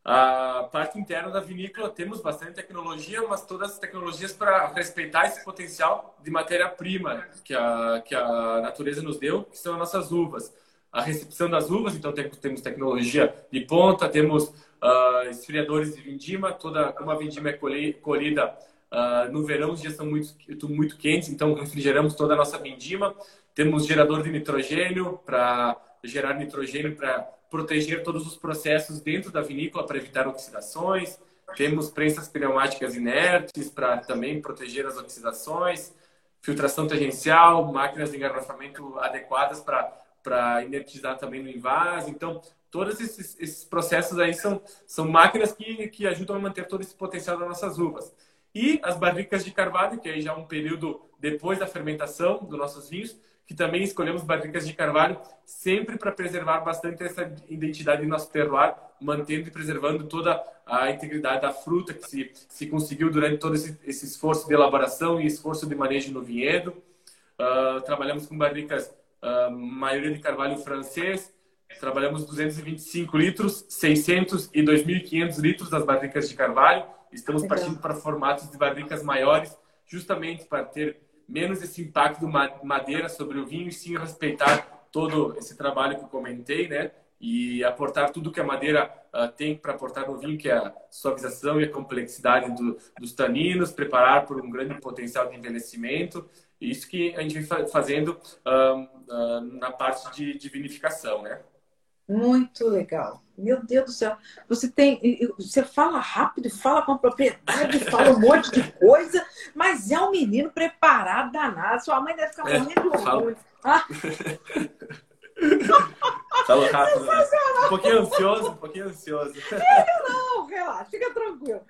a parte interna da vinícola temos bastante tecnologia, mas todas as tecnologias para respeitar esse potencial de matéria-prima que a, que a natureza nos deu, que são as nossas uvas. A recepção das uvas, então temos, temos tecnologia de ponta, temos uh, esfriadores de vindima, toda como a vindima é colhida uh, no verão, os dias são muito, muito quentes, então refrigeramos toda a nossa vindima. Temos gerador de nitrogênio para gerar nitrogênio para proteger todos os processos dentro da vinícola para evitar oxidações. Temos prensas pneumáticas inertes para também proteger as oxidações. Filtração tangencial, máquinas de engarrafamento adequadas para inertizar também no invase. Então, todos esses, esses, processos aí são, são máquinas que, que ajudam a manter todo esse potencial das nossas uvas. E as barricas de carvalho, que aí já é um período depois da fermentação dos nossos vinhos, que também escolhemos barricas de carvalho sempre para preservar bastante essa identidade do nosso terroir, mantendo e preservando toda a integridade da fruta que se, se conseguiu durante todo esse, esse esforço de elaboração e esforço de manejo no vinhedo. Uh, trabalhamos com barricas, uh, maioria de carvalho francês, trabalhamos 225 litros, 600 e 2.500 litros das barricas de carvalho. Estamos partindo para formatos de barricas maiores, justamente para ter menos esse impacto madeira sobre o vinho e sim respeitar todo esse trabalho que eu comentei, né? E aportar tudo que a madeira uh, tem para aportar no vinho, que é a suavização e a complexidade do, dos taninos, preparar por um grande potencial de envelhecimento. Isso que a gente vem fazendo uh, uh, na parte de, de vinificação, né? Muito legal. Meu Deus do céu. Você tem. Você fala rápido, fala com propriedade, fala um monte de coisa, mas é um menino preparado danado. Sua mãe deve ficar é, morrendo de orgulho. Ah. Fala rápido. Né? Um pouquinho ansioso, um pouquinho ansioso. Não, relaxa, fica tranquilo.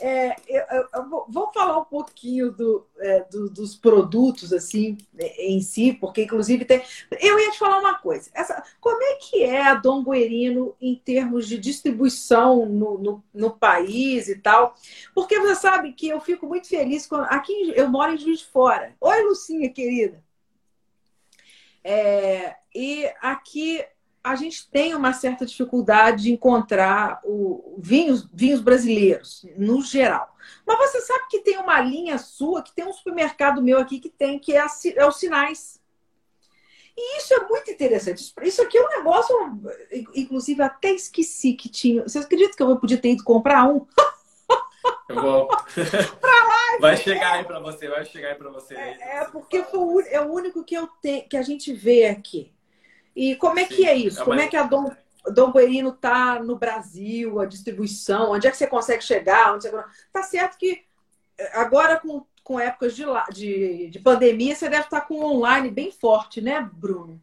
É, eu, eu, vou, vou, falar um pouquinho do, é, do, dos produtos assim é, em si, porque inclusive tem. Eu ia te falar uma coisa. Essa, como é que é a Dom Guerino em termos de distribuição no, no, no, país e tal? Porque você sabe que eu fico muito feliz quando. Aqui eu moro em Juiz de Fora. Oi, Lucinha, querida. É, e aqui a gente tem uma certa dificuldade de encontrar o, vinhos, vinhos brasileiros, no geral. Mas você sabe que tem uma linha sua, que tem um supermercado meu aqui que tem, que é, a, é os sinais. E isso é muito interessante. Isso aqui é um negócio, inclusive até esqueci que tinha. Você acredita que eu podia ter ido comprar um? Eu vou. pra lá, vai chegar aí para você, vai chegar aí para você. É, é porque foi, é o único que eu tenho, que a gente vê aqui. E como é Sim. que é isso? É, como é que a Dom, Dom Guerino está no Brasil, a distribuição? Onde é que você consegue chegar? Onde você... Tá certo que eh, agora com, com épocas de, de, de pandemia, você deve estar com um online bem forte, né, Bruno?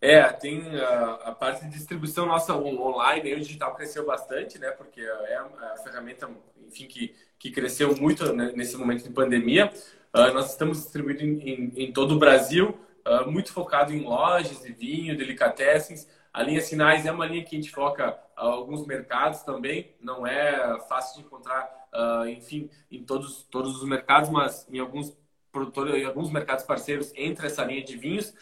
É, tem a, a, parte de distribuição nossa online, o digital cresceu bastante, né? Porque é a, a ferramenta, enfim, que, que cresceu muito né, nesse momento de pandemia. Uh, nós estamos distribuindo em, em, em todo o Brasil, uh, muito focado em lojas de vinho, delicatessens. A linha Sinais é uma linha que a gente foca alguns mercados também. Não é fácil de encontrar, uh, enfim, em todos, todos os mercados, mas em alguns produtores, em alguns mercados parceiros entra essa linha de vinhos.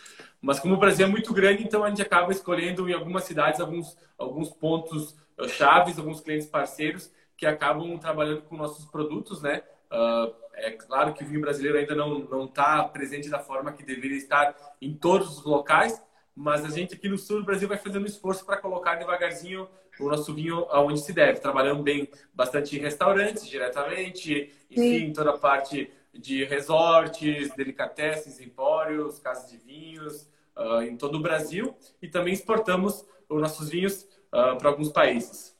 Mas como o Brasil é muito grande, então a gente acaba escolhendo em algumas cidades alguns, alguns pontos chaves, alguns clientes parceiros que acabam trabalhando com nossos produtos, né? Uh, é claro que o vinho brasileiro ainda não não está presente da forma que deveria estar em todos os locais, mas a gente aqui no sul do Brasil vai fazendo um esforço para colocar devagarzinho o nosso vinho aonde se deve, trabalhando bem bastante em restaurantes diretamente, enfim, Sim. toda a parte de resorts, delicatesses, empórios, casas de vinhos, uh, em todo o Brasil e também exportamos os nossos vinhos uh, para alguns países.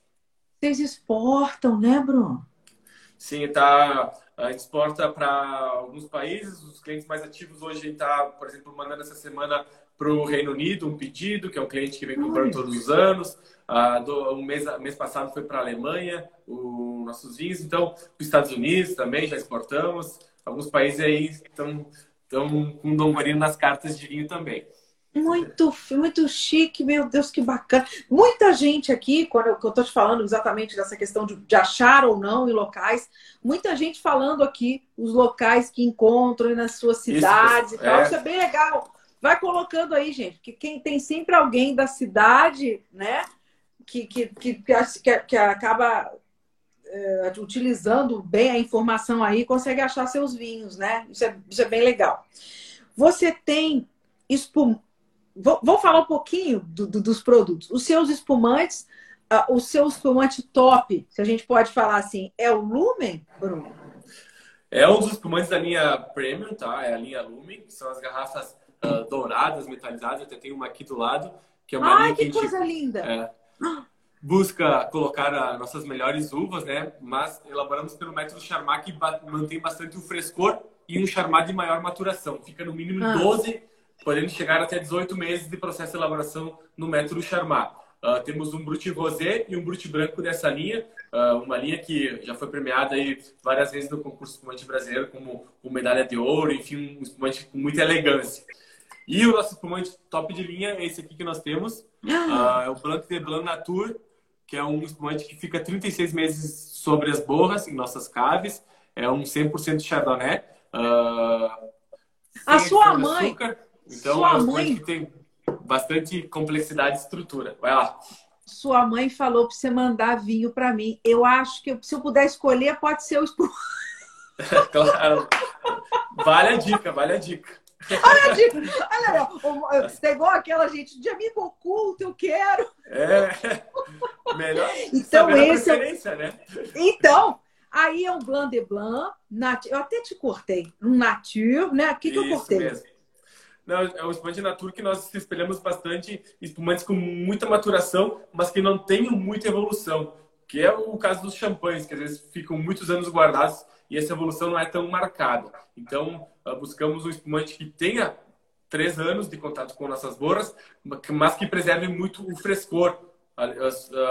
Vocês exportam, né, Bruno? Sim, tá. A gente exporta para alguns países. Os clientes mais ativos hoje está, por exemplo, mandando essa semana para o Reino Unido um pedido, que é um cliente que vem comprando todos os anos. Uh, do, um mês, mês passado foi para a Alemanha, os nossos vinhos. Então, para os Estados Unidos também já exportamos. Alguns países aí estão com Dom Marino nas cartas de vinho também. Muito, muito chique, meu Deus, que bacana. Muita gente aqui, quando eu, estou te falando exatamente dessa questão de, de, achar ou não em locais, muita gente falando aqui os locais que encontram nas suas cidades isso, e tal. É. Isso é bem legal. Vai colocando aí, gente, que quem tem sempre alguém da cidade, né, que, que, que, que, que acaba é, utilizando bem a informação aí, consegue achar seus vinhos, né? Isso é, isso é bem legal. Você tem espum vou, vou falar um pouquinho do, do, dos produtos. Os seus espumantes, uh, o seu espumante top, se a gente pode falar assim, é o Lumen, Bruno? É um dos espumantes da linha Premium, tá? É a linha Lumen, que são as garrafas uh, douradas, metalizadas. Eu até tenho uma aqui do lado, que é uma Ai, linha que, que coisa gente, linda! É, busca colocar as nossas melhores uvas, né? Mas elaboramos pelo método Charmat, que mantém bastante o frescor e um Charmat de maior maturação. Fica no mínimo ah. 12 podendo chegar até 18 meses de processo de elaboração no método Charmat. Uh, temos um Brut Rosé e um Brut Branco dessa linha, uh, uma linha que já foi premiada aí várias vezes no concurso espumante brasileiro como, como medalha de ouro, enfim, um espumante com muita elegância. E o nosso espumante top de linha é esse aqui que nós temos, uh, é o Blanc de Blanc Nature, que é um espumante que fica 36 meses sobre as borras em nossas caves, é um 100% Chardonnay. a sua mãe... Açúcar. Então, Sua é mãe... que tem bastante complexidade e estrutura. Vai lá. Sua mãe falou para você mandar vinho para mim. Eu acho que se eu puder escolher, pode ser o claro. Vale a dica, vale a dica. Olha a dica. Olha, você igual aquela gente de amigo oculto, eu quero. É. Melhor então, esse é... né? Então, aí é um Blanc de Blanc. Nat... Eu até te cortei. Um Nature, né? O que, que eu cortei? Mesmo. Não, é um espumante natura que nós se espelhamos bastante espumantes com muita maturação, mas que não tenham muita evolução, que é o caso dos champanhes, que às vezes ficam muitos anos guardados e essa evolução não é tão marcada. Então, ah, buscamos um espumante que tenha três anos de contato com nossas borras, mas que preserve muito o frescor, ah,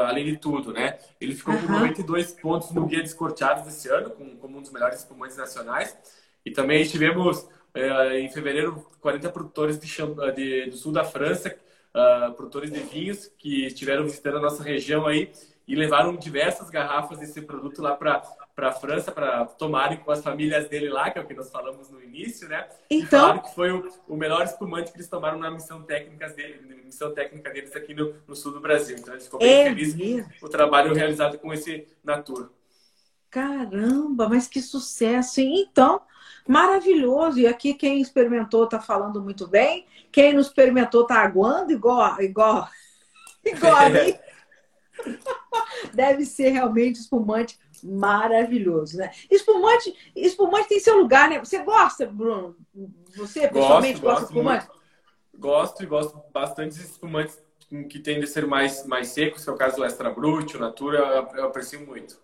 além de tudo, né? Ele ficou com 92 pontos no Guia Descorteados desse ano, como um dos melhores espumantes nacionais. E também tivemos é, em fevereiro, 40 produtores de, de, do sul da França, uh, produtores de vinhos, que estiveram visitando a nossa região aí e levaram diversas garrafas desse produto lá para para a França para tomarem com as famílias dele lá, que é o que nós falamos no início, né? Então, falaram que foi o, o melhor espumante que eles tomaram na missão técnica dele, missão técnica deles aqui no, no sul do Brasil. Então, eles ficou bem é feliz com o trabalho realizado com esse Natura. Caramba, mas que sucesso! Então, maravilhoso. E aqui quem experimentou está falando muito bem. Quem não experimentou está aguando igual, igual, igual a mim. Deve ser realmente espumante maravilhoso, né? Espumante, espumante tem seu lugar, né? Você gosta, Bruno? Você pessoalmente gosta de espumante? Muito. Gosto e gosto bastante de espumantes que tendem a ser mais, mais secos, que é o caso do Extra Brut, o Natura, eu aprecio muito.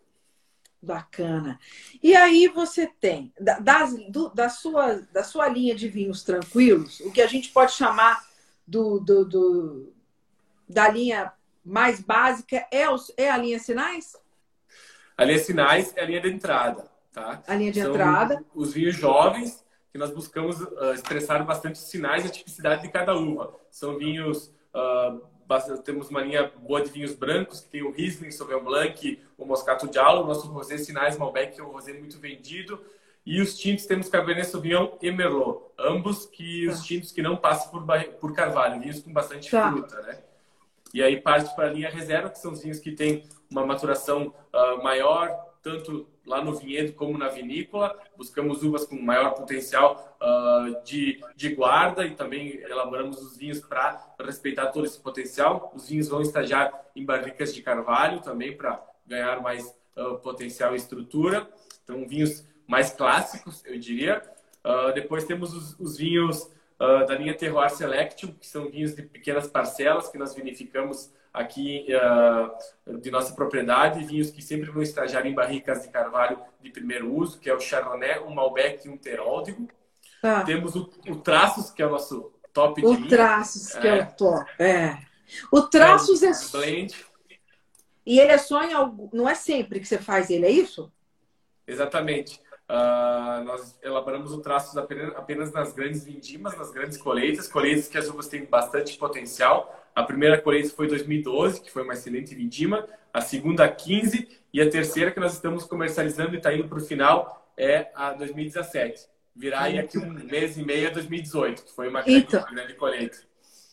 Bacana. E aí você tem, da, das, do, da, sua, da sua linha de vinhos tranquilos, o que a gente pode chamar do, do, do, da linha mais básica é, os, é a linha Sinais? A linha Sinais é a linha de entrada, tá? A linha de São entrada. Os vinhos jovens, que nós buscamos uh, expressar bastante os sinais e a tipicidade de cada uva. São vinhos... Uh, temos uma linha boa de vinhos brancos, que tem o Riesling, Sauvignon Blanc, o Moscato Diallo, o nosso rosé Sinais Malbec, que é um rosé muito vendido. E os tintos temos Cabernet Sauvignon e Merlot, ambos que os tá. tintos que não passam por, por carvalho, vinhos com bastante tá. fruta, né? E aí parte para a linha reserva, que são os vinhos que têm uma maturação uh, maior, tanto lá no vinhedo como na vinícola. Buscamos uvas com maior potencial uh, de, de guarda e também elaboramos os vinhos para respeitar todo esse potencial. Os vinhos vão estagiar em barricas de carvalho também para ganhar mais uh, potencial e estrutura. Então, vinhos mais clássicos, eu diria. Uh, depois temos os, os vinhos da linha Terroir Selection, que são vinhos de pequenas parcelas que nós vinificamos aqui uh, de nossa propriedade, vinhos que sempre vão estagiar em barricas de carvalho de primeiro uso, que é o Chardonnay, um Malbec e um Teródigo. Tá. Temos o, o, Traços, que é o nosso top o de O Traços, que é. é. o top. É. O Traços é... é... Blend. E ele é só em algo... Não é sempre que você faz ele, é isso? Exatamente. Uh, nós elaboramos o traços apenas, apenas nas grandes vindimas, nas grandes colheitas, colheitas que as uvas têm bastante potencial. A primeira colheita foi em 2012, que foi uma excelente vindima, a segunda 15 e a terceira que nós estamos comercializando e está indo para o final é a 2017. Virá aí aqui um mês e meio a 2018, que foi uma grande, então, grande colheita.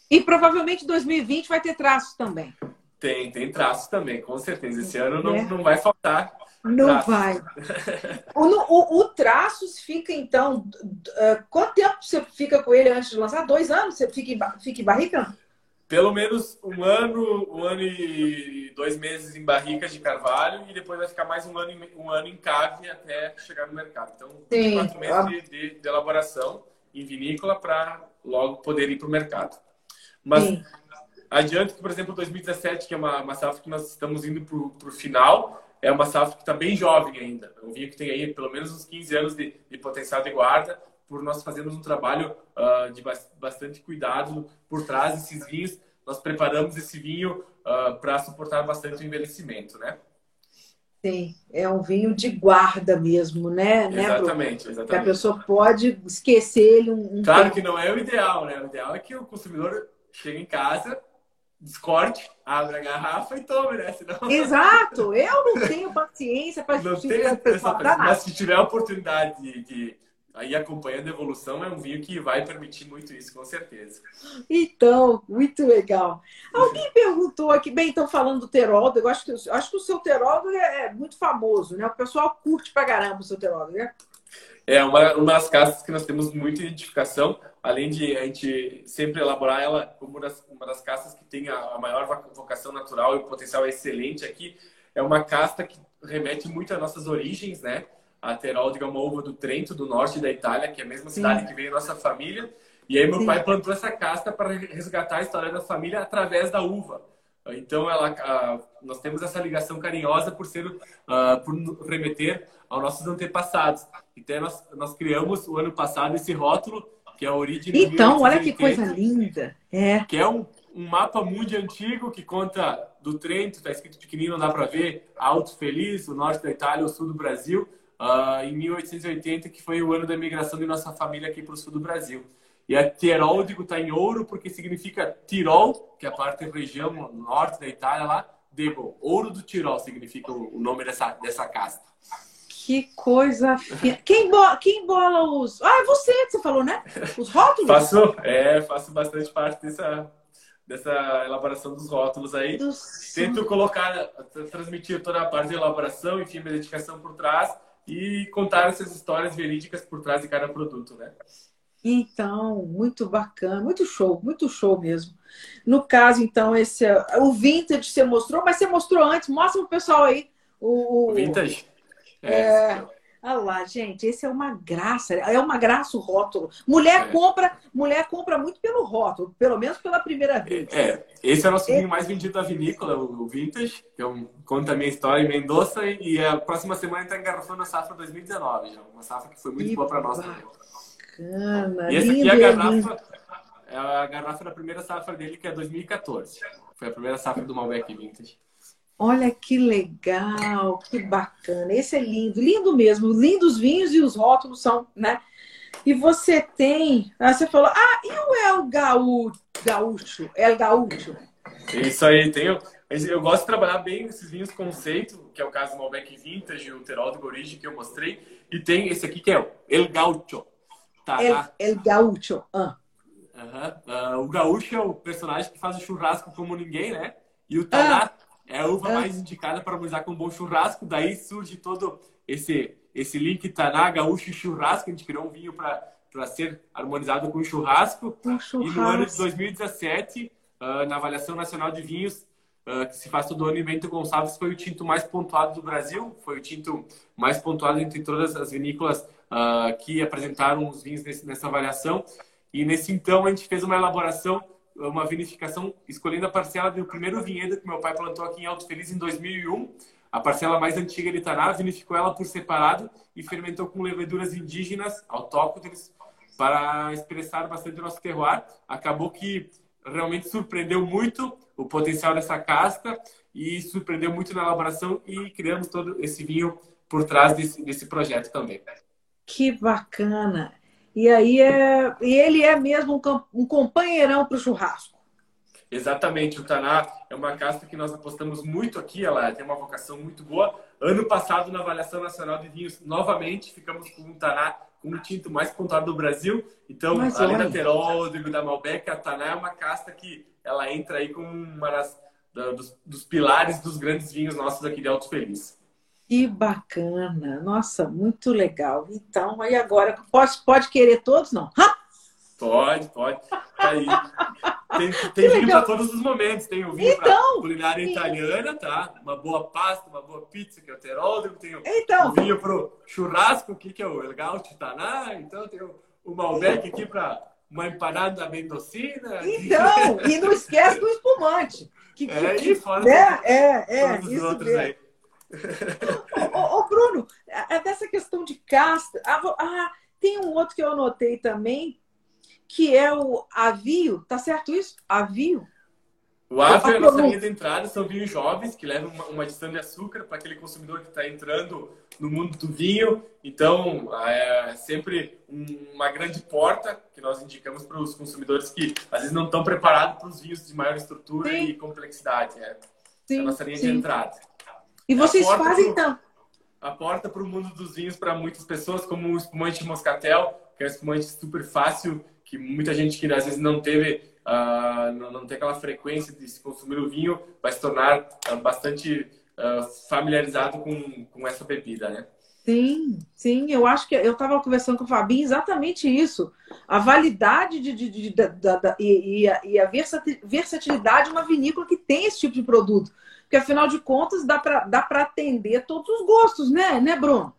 E provavelmente 2020 vai ter traços também. Tem, tem traços também, com certeza. Esse ano não, é. não vai faltar não traços. vai. O, o, o, Traços fica, então. Uh, quanto tempo você fica com ele antes de lançar? Dois anos? Você fica em, fica em barrica? Pelo menos um ano, um ano e dois meses em barricas de carvalho e depois vai ficar mais um ano, um ano em cave até chegar no mercado. Então, Sim. quatro meses de, de, de elaboração em vinícola para logo poder ir para o mercado. Mas Sim. adianto que, por exemplo, 2017, que é uma, uma safra que nós estamos indo para o final, é uma safra que está bem jovem ainda. É um vinho que tem aí pelo menos uns 15 anos de, de potencial de guarda, por nós fazermos um trabalho uh, de bastante cuidado por trás desses vinhos. Nós preparamos esse vinho uh, ah, para suportar bastante o envelhecimento, né? Sim, é um vinho de guarda mesmo, né? exatamente, né, exatamente. Que a pessoa pode esquecer ele um, um Claro tempo. que não é o ideal, né? O ideal é que o consumidor chegue em casa, descorte, abre a garrafa e tome, né? Senão... Exato! Eu não tenho paciência para não tenho essa Mas se tiver a oportunidade de, de aí acompanhando a evolução, é um vinho que vai permitir muito isso, com certeza. Então, muito legal. Alguém perguntou aqui, bem, estão falando do Teroldo, eu acho que, eu acho que o seu Teroldo é, é muito famoso, né? O pessoal curte pra caramba o seu Teroldo, né? É uma, uma das castas que nós temos muita identificação, além de a gente sempre elaborar ela como uma das, uma das castas que tem a, a maior vocação natural e o potencial é excelente aqui. É uma casta que remete muito às nossas origens, né? A Teroldiga é uma uva do Trento, do norte da Itália, que é a mesma cidade Sim. que veio a nossa família. E aí meu Sim. pai plantou essa casta para resgatar a história da família através da uva. Então, ela, nós temos essa ligação carinhosa por ser, uh, por remeter aos nossos antepassados. Então, nós, nós criamos o ano passado esse rótulo, que é a origem Então, olha que coisa linda! É. Que é um, um mapa muito antigo que conta do Trento, está escrito pequenino, não dá para ver, Alto Feliz, o norte da Itália, o sul do Brasil, uh, em 1880, que foi o ano da migração de nossa família aqui para o sul do Brasil. E a Tiroldigo está em ouro porque significa Tirol, que é a parte região norte da Itália lá. Dego, ouro do Tirol significa o nome dessa, dessa casta. Que coisa fina. Quem, bo quem bola os. Ah, é você que você falou, né? Os rótulos? faço, é, faço bastante parte dessa, dessa elaboração dos rótulos aí. Do Tento colocar, transmitir toda a parte de elaboração, enfim, a dedicação por trás e contar essas histórias verídicas por trás de cada produto, né? Então, muito bacana, muito show, muito show mesmo. No caso, então, esse o vintage você mostrou, mas você mostrou antes, mostra o pessoal aí. O, o vintage. É. é... Olha lá, gente, esse é uma graça, é uma graça o rótulo. Mulher é. compra, mulher compra muito pelo rótulo, pelo menos pela primeira vez. É, esse é o nosso vinho mais vendido da vinícola, o Vintage, que é um, conta a minha história em Mendoza e a próxima semana está engarrafando a safra 2019, já, uma safra que foi muito que boa para nós também bacana. E essa aqui é a garrafa. é a garrafa da primeira safra dele, que é 2014. Foi a primeira safra do Malbec Vintage. Olha que legal, que bacana. Esse é lindo, lindo mesmo. Lindos vinhos e os rótulos são, né? E você tem. Ah, você falou, ah, e o El Gaúcho? Gaúcho? El Gaúcho? Isso aí, tenho. Eu gosto de trabalhar bem esses vinhos conceito, que é o caso do Malbec Vintage, o Terol do que eu mostrei. E tem esse aqui que é o El Gaúcho. Tá, El, El Gaúcho. Ah. Uhum. Uh, o gaúcho é o personagem que faz o churrasco como ninguém, né? E o taná ah. É a uva ah. mais indicada para usar com um bom churrasco. Daí surge todo esse esse link taná, gaúcho e churrasco. A gente criou um vinho para ser harmonizado com churrasco. Um churrasco. E no ano de 2017, uh, na avaliação nacional de vinhos, uh, que se faz todo ano em Bento Gonçalves, foi o tinto mais pontuado do Brasil. Foi o tinto mais pontuado entre todas as vinícolas uh, que apresentaram os vinhos nesse, nessa avaliação. E nesse então a gente fez uma elaboração, uma vinificação, escolhendo a parcela do primeiro vinhedo que meu pai plantou aqui em Alto Feliz em 2001. A parcela mais antiga de Taná, vinificou ela por separado e fermentou com leveduras indígenas, autóctones, para expressar bastante o nosso terroir. Acabou que realmente surpreendeu muito o potencial dessa casta e surpreendeu muito na elaboração e criamos todo esse vinho por trás desse, desse projeto também. Que bacana! E aí é, e ele é mesmo um, um companheirão para o churrasco. Exatamente, o Taná é uma casta que nós apostamos muito aqui, ela tem uma vocação muito boa. Ano passado, na avaliação nacional de vinhos, novamente ficamos com um Taná com o tinto mais pontuado do Brasil. Então, Mas além olha. da Terol, da Malbec, a Taná é uma casta que ela entra aí como uma das, dos, dos pilares dos grandes vinhos nossos aqui de Alto Feliz. Que bacana! Nossa, muito legal. Então, aí agora, pode, pode querer todos, não? Ha! Pode, pode. Tá aí. Tem, tem vinho para todos os momentos. Tem o vinho então, culinária italiana, tá? Uma boa pasta, uma boa pizza, que é o teródromo. Tem o, então, o vinho para o churrasco, que, que é o El Gaucho Taná. Então, tem o, o Malbec aqui para uma empanada da mendocina. Então, e não esquece do espumante. Que, é, que, e fora né? é, é, isso outros mesmo. aí ô, ô, Bruno, é dessa questão de casta. Ah, ah, tem um outro que eu anotei também, que é o avio, tá certo isso? Avio? O avio é a nossa linha de entrada, são vinhos jovens que levam uma, uma adição de açúcar para aquele consumidor que está entrando no mundo do vinho. Então, é sempre uma grande porta que nós indicamos para os consumidores que às vezes não estão preparados para os vinhos de maior estrutura sim. e complexidade. É, sim, é a nossa linha sim. de entrada. E vocês fazem então? A porta para o mundo dos vinhos para muitas pessoas, como o espumante Moscatel, que é um espumante super fácil, que muita gente que às vezes não teve, uh, não, não tem aquela frequência de se consumir o vinho, vai se tornar uh, bastante uh, familiarizado com, com essa bebida, né? Sim, sim, eu acho que eu estava conversando com o Fabinho exatamente isso. A validade de, de, de, de da, da, e, e, a, e a versatilidade de uma vinícola que tem esse tipo de produto. Porque, afinal de contas, dá para dá atender todos os gostos, né, né, Bruno?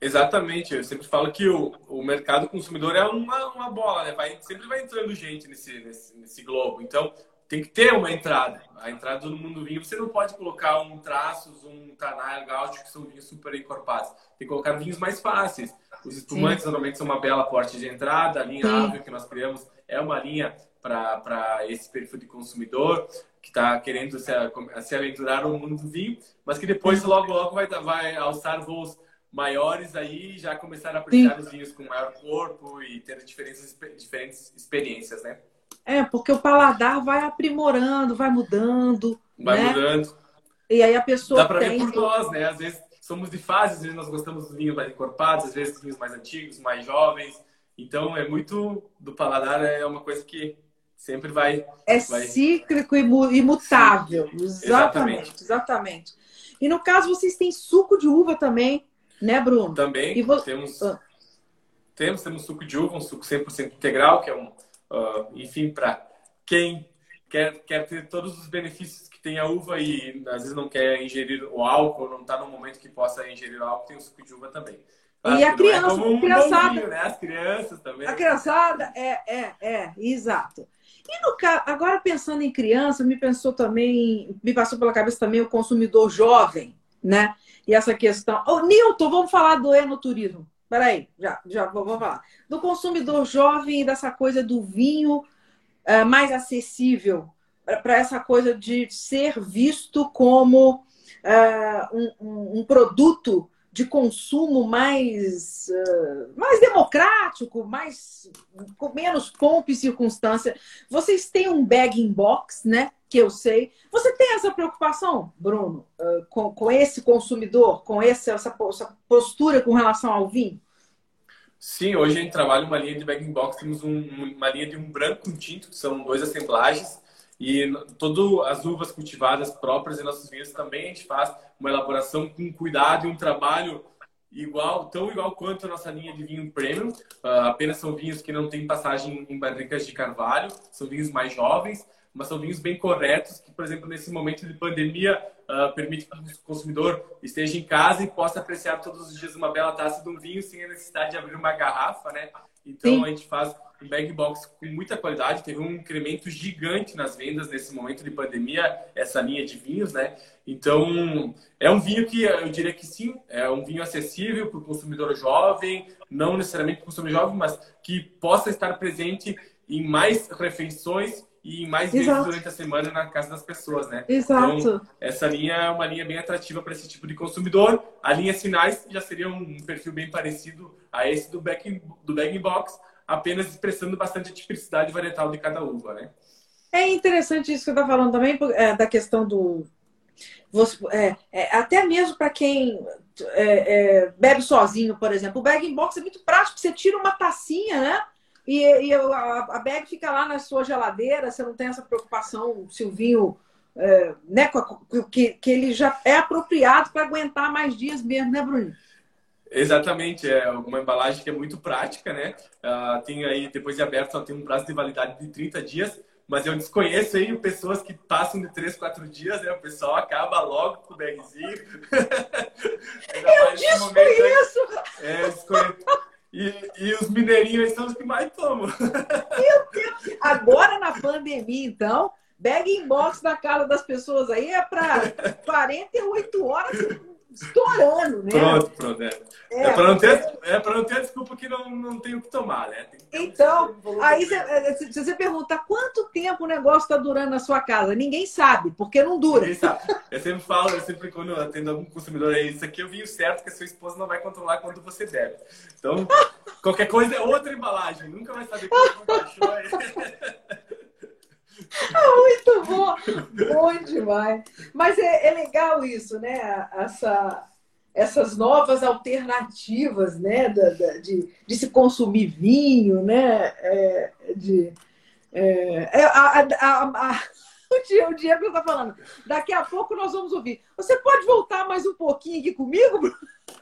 Exatamente. Eu sempre falo que o, o mercado consumidor é uma, uma bola, né? Vai, sempre vai entrando gente nesse, nesse, nesse globo. Então, tem que ter uma entrada. A entrada do mundo vinho, você não pode colocar um Traços, um Tanar, Gaúcho, que são vinhos super encorpados. Tem que colocar vinhos mais fáceis. Os espumantes Sim. normalmente são uma bela porte de entrada. A linha Ave que nós criamos é uma linha para esse perfil de consumidor que está querendo se, se aventurar no mundo do vinho, mas que depois logo logo vai, vai alçar voos maiores aí já começar a apreciar Sim. os vinhos com maior corpo e ter diferentes, diferentes experiências, né? É, porque o paladar vai aprimorando, vai mudando. Vai né? mudando. E aí a pessoa. Dá para tem... ver por nós, né? Às vezes somos de fases, às vezes nós gostamos dos vinhos mais encorpados, às vezes dos vinhos mais antigos, mais jovens. Então é muito do paladar, é uma coisa que sempre vai. É vai... cíclico e imutável. Sim, exatamente, exatamente. E no caso, vocês têm suco de uva também, né, Bruno? Também. Vo... Temos, ah. temos, temos suco de uva, um suco 100% integral, que é um, uh, enfim, para quem quer, quer ter todos os benefícios que tem a uva e às vezes não quer ingerir o álcool, não está no momento que possa ingerir o álcool, tem o suco de uva também. E a é criança, é um criançada, né? As crianças também. A criançada, é, é, é, exato. E no agora pensando em criança, me pensou também, me passou pela cabeça também o consumidor jovem, né? E essa questão. Ô, oh, Nilton, vamos falar do enoturismo. Peraí, já, já vamos falar. Do consumidor jovem e dessa coisa do vinho uh, mais acessível para essa coisa de ser visto como uh, um, um, produto de consumo mais, uh, mais democrático, mais com menos pompa e circunstância. Vocês têm um bag in box, né? Que eu sei. Você tem essa preocupação, Bruno, uh, com, com esse consumidor, com essa, essa postura com relação ao vinho? Sim, hoje a gente trabalha uma linha de bag in box, temos um, uma linha de um branco com tinto, que são dois assemblagens, e todas as uvas cultivadas próprias em nossos vinhos também a gente faz uma elaboração com cuidado e um trabalho igual, tão igual quanto a nossa linha de vinho premium. Uh, apenas são vinhos que não têm passagem em barricas de carvalho, são vinhos mais jovens, mas são vinhos bem corretos que, por exemplo, nesse momento de pandemia, uh, permite que o consumidor esteja em casa e possa apreciar todos os dias uma bela taça de um vinho sem a necessidade de abrir uma garrafa, né? Então Sim. a gente faz um bag box com muita qualidade, teve um incremento gigante nas vendas nesse momento de pandemia, essa linha de vinhos, né? Então, é um vinho que eu diria que sim, é um vinho acessível para o consumidor jovem, não necessariamente para o consumidor jovem, mas que possa estar presente em mais refeições e mais vezes Exato. durante a semana na casa das pessoas, né? Exato. Então, essa linha é uma linha bem atrativa para esse tipo de consumidor. A linha Sinais já seria um perfil bem parecido a esse do bag, do bag box, apenas expressando bastante a tipicidade varietal de cada uva, né? É interessante isso que você está falando também, é, da questão do. É, é, até mesmo para quem é, é, bebe sozinho, por exemplo. O bag in box é muito prático, você tira uma tacinha, né? E, e a, a, bag fica lá na sua geladeira, você não tem essa preocupação se o vinho. É, né, que, que ele já é apropriado para aguentar mais dias mesmo, né, Bruno? Exatamente, é uma embalagem que é muito prática, né? Uh, tem aí, depois de aberto, só tem um prazo de validade de 30 dias, mas eu desconheço aí pessoas que passam de 3, 4 dias, né? O pessoal acaba logo com o bagzinho. eu desconheço! é, eu desconheço. E, e os mineirinhos são os que mais tomam. Meu Deus! Agora na pandemia, então, bag in box na casa das pessoas aí é para 48 horas estourando, né? Pronto, pronto. É, é, é para não, ter, é não ter desculpa que não, não tem o que tomar, né? então, aí você, é, se você pergunta quanto tempo o negócio está durando na sua casa, ninguém sabe, porque não dura. Ninguém sabe. Eu sempre falo, eu sempre quando eu atendo algum consumidor, é isso aqui eu vi o certo que a sua esposa não vai controlar quando você deve. Então, qualquer coisa é outra embalagem, nunca vai saber quanto baixou. Muito bom, bom demais. Mas é, é legal isso, né? Essa, essas novas alternativas, né? Da, da, de, de se consumir vinho, né? É, de, é, é a, a, a, o, dia, o Diego está falando. Daqui a pouco nós vamos ouvir. Você pode voltar mais um pouquinho aqui comigo, Bruno?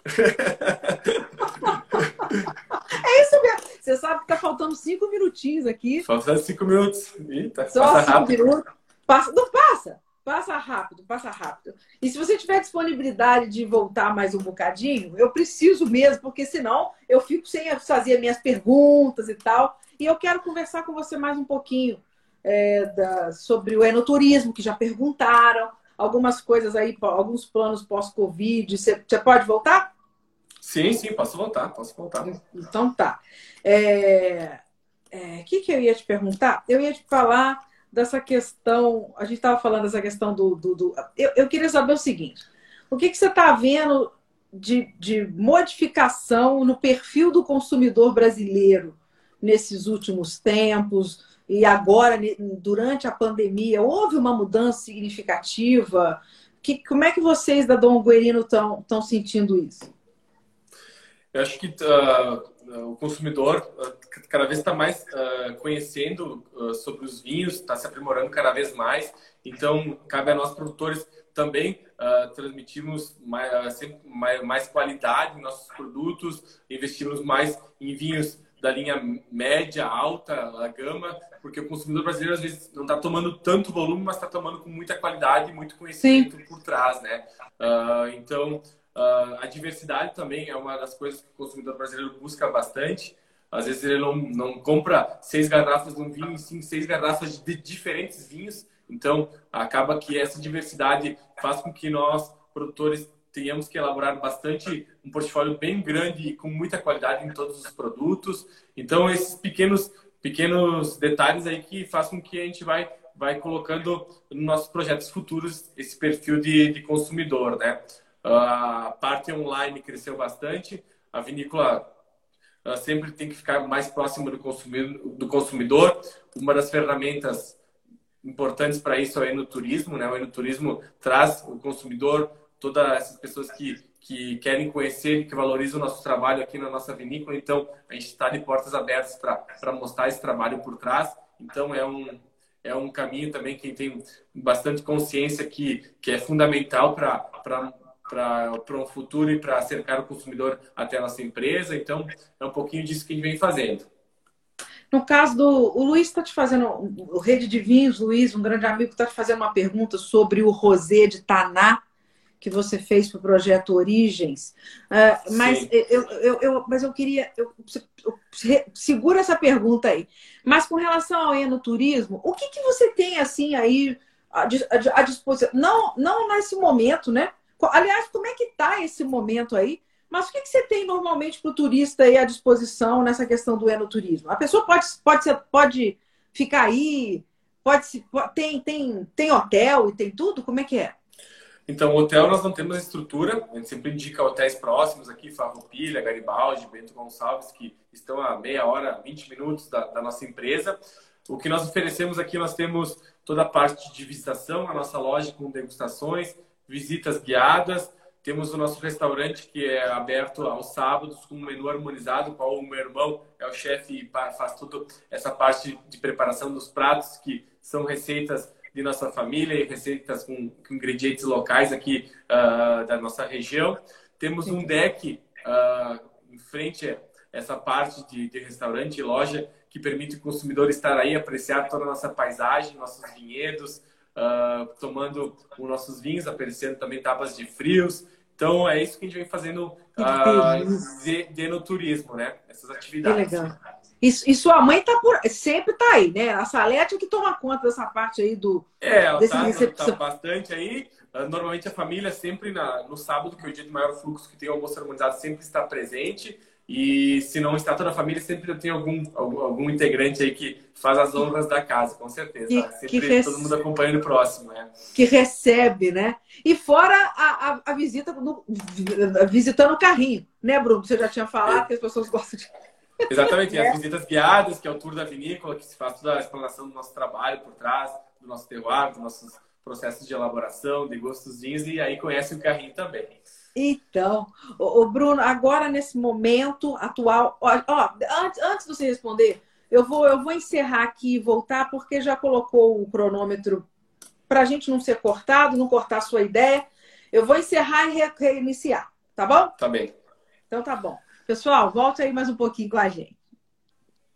é isso mesmo. Você sabe que tá faltando cinco minutinhos aqui. Faltando cinco minutos. Eita, Só passa cinco rápido. minutos. Passa, não passa. Passa rápido, passa rápido. E se você tiver disponibilidade de voltar mais um bocadinho, eu preciso mesmo, porque senão eu fico sem fazer minhas perguntas e tal. E eu quero conversar com você mais um pouquinho é, da, sobre o enoturismo, que já perguntaram, algumas coisas aí, alguns planos pós-Covid. Você, você pode voltar? Sim, sim, posso voltar, posso voltar. Então tá. O é, é, que, que eu ia te perguntar? Eu ia te falar dessa questão. A gente estava falando dessa questão do. do, do eu, eu, queria saber o seguinte: o que, que você está vendo de, de modificação no perfil do consumidor brasileiro nesses últimos tempos? E agora, durante a pandemia, houve uma mudança significativa? Que, como é que vocês da Dom Guerino estão sentindo isso? Eu acho que uh, o consumidor uh, cada vez está mais uh, conhecendo sobre os vinhos, está se aprimorando cada vez mais. Então, cabe a nós produtores também transmitirmos mais, mais, mais qualidade em nossos produtos, investirmos mais em vinhos da linha média, alta, a gama, porque o consumidor brasileiro às vezes não está tomando tanto volume, mas está tomando com muita qualidade e muito conhecimento Sim. por trás, né? Uh, então, Uh, a diversidade também é uma das coisas que o consumidor brasileiro busca bastante. Às vezes ele não, não compra seis garrafas de um vinho, sim seis garrafas de diferentes vinhos. Então, acaba que essa diversidade faz com que nós, produtores, tenhamos que elaborar bastante, um portfólio bem grande e com muita qualidade em todos os produtos. Então, esses pequenos pequenos detalhes aí que fazem com que a gente vai, vai colocando nos nossos projetos futuros esse perfil de, de consumidor, né? A parte online cresceu bastante, a vinícola sempre tem que ficar mais próxima do consumidor, do consumidor. Uma das ferramentas importantes para isso é o enoturismo, né? O enoturismo traz o consumidor, todas essas pessoas que, que querem conhecer, que valorizam o nosso trabalho aqui na nossa vinícola. Então, a gente está de portas abertas para mostrar esse trabalho por trás. Então, é um, é um caminho também que tem bastante consciência que, que é fundamental para para um futuro e para cercar o consumidor até a nossa empresa. Então, é um pouquinho disso que a gente vem fazendo. No caso do. O Luiz está te fazendo. O Rede de Vinhos, Luiz, um grande amigo, está te fazendo uma pergunta sobre o rosé de Taná que você fez para o projeto Origens. Uh, mas, eu, eu, eu, mas eu queria. Eu, segura essa pergunta aí. Mas com relação ao enoturismo, o que, que você tem assim aí à disposição? Não, não nesse momento, né? Aliás, como é que está esse momento aí? Mas o que, que você tem normalmente para o turista aí à disposição nessa questão do enoturismo? A pessoa pode, pode, ser, pode ficar aí, pode, tem, tem, tem hotel e tem tudo? Como é que é? Então, hotel nós não temos estrutura, a gente sempre indica hotéis próximos aqui, Farroupilha, Garibaldi, Bento Gonçalves, que estão a meia hora, 20 minutos da, da nossa empresa. O que nós oferecemos aqui, nós temos toda a parte de visitação, a nossa loja com degustações, visitas guiadas. Temos o nosso restaurante que é aberto aos sábados com um menu harmonizado, qual o meu irmão é o chefe e faz tudo essa parte de preparação dos pratos, que são receitas de nossa família e receitas com, com ingredientes locais aqui uh, da nossa região. Temos um deck uh, em frente a essa parte de, de restaurante e loja que permite o consumidor estar aí, apreciar toda a nossa paisagem, nossos vinhedos, uh, tomando os nossos vinhos, aparecendo também tapas de frios. Então, é isso que a gente vem fazendo uh, de, de, no turismo, né? Essas atividades. Que legal. E, e, sua mãe tá por, sempre tá aí, né? A Salete é que toma conta dessa parte aí do. É, ela desse tá, recepção. tá bastante aí. Ah, normalmente a família sempre na, no sábado, que é o dia de maior fluxo que tem o almoço harmonizado, sempre está presente. E se não está toda a família, sempre tem algum, algum, algum integrante aí que faz as honras da casa, com certeza. Que, tá? Sempre que todo mundo acompanhando o próximo, né? Que recebe, né? E fora a, a, a visita, no, visitando o carrinho, né, Bruno? Você já tinha falado é. que as pessoas gostam de. Exatamente, as visitas guiadas, que é o tour da vinícola, que se faz toda a explanação do nosso trabalho por trás, do nosso terroir, dos nossos processos de elaboração, de gostosinhos, e aí conhece o carrinho também. Então, o, Bruno, agora nesse momento atual, ó, ó, antes, antes de você responder, eu vou, eu vou encerrar aqui e voltar, porque já colocou o cronômetro para a gente não ser cortado, não cortar a sua ideia. Eu vou encerrar e reiniciar, tá bom? Tá bem. Então tá bom. Pessoal, volta aí mais um pouquinho com a gente.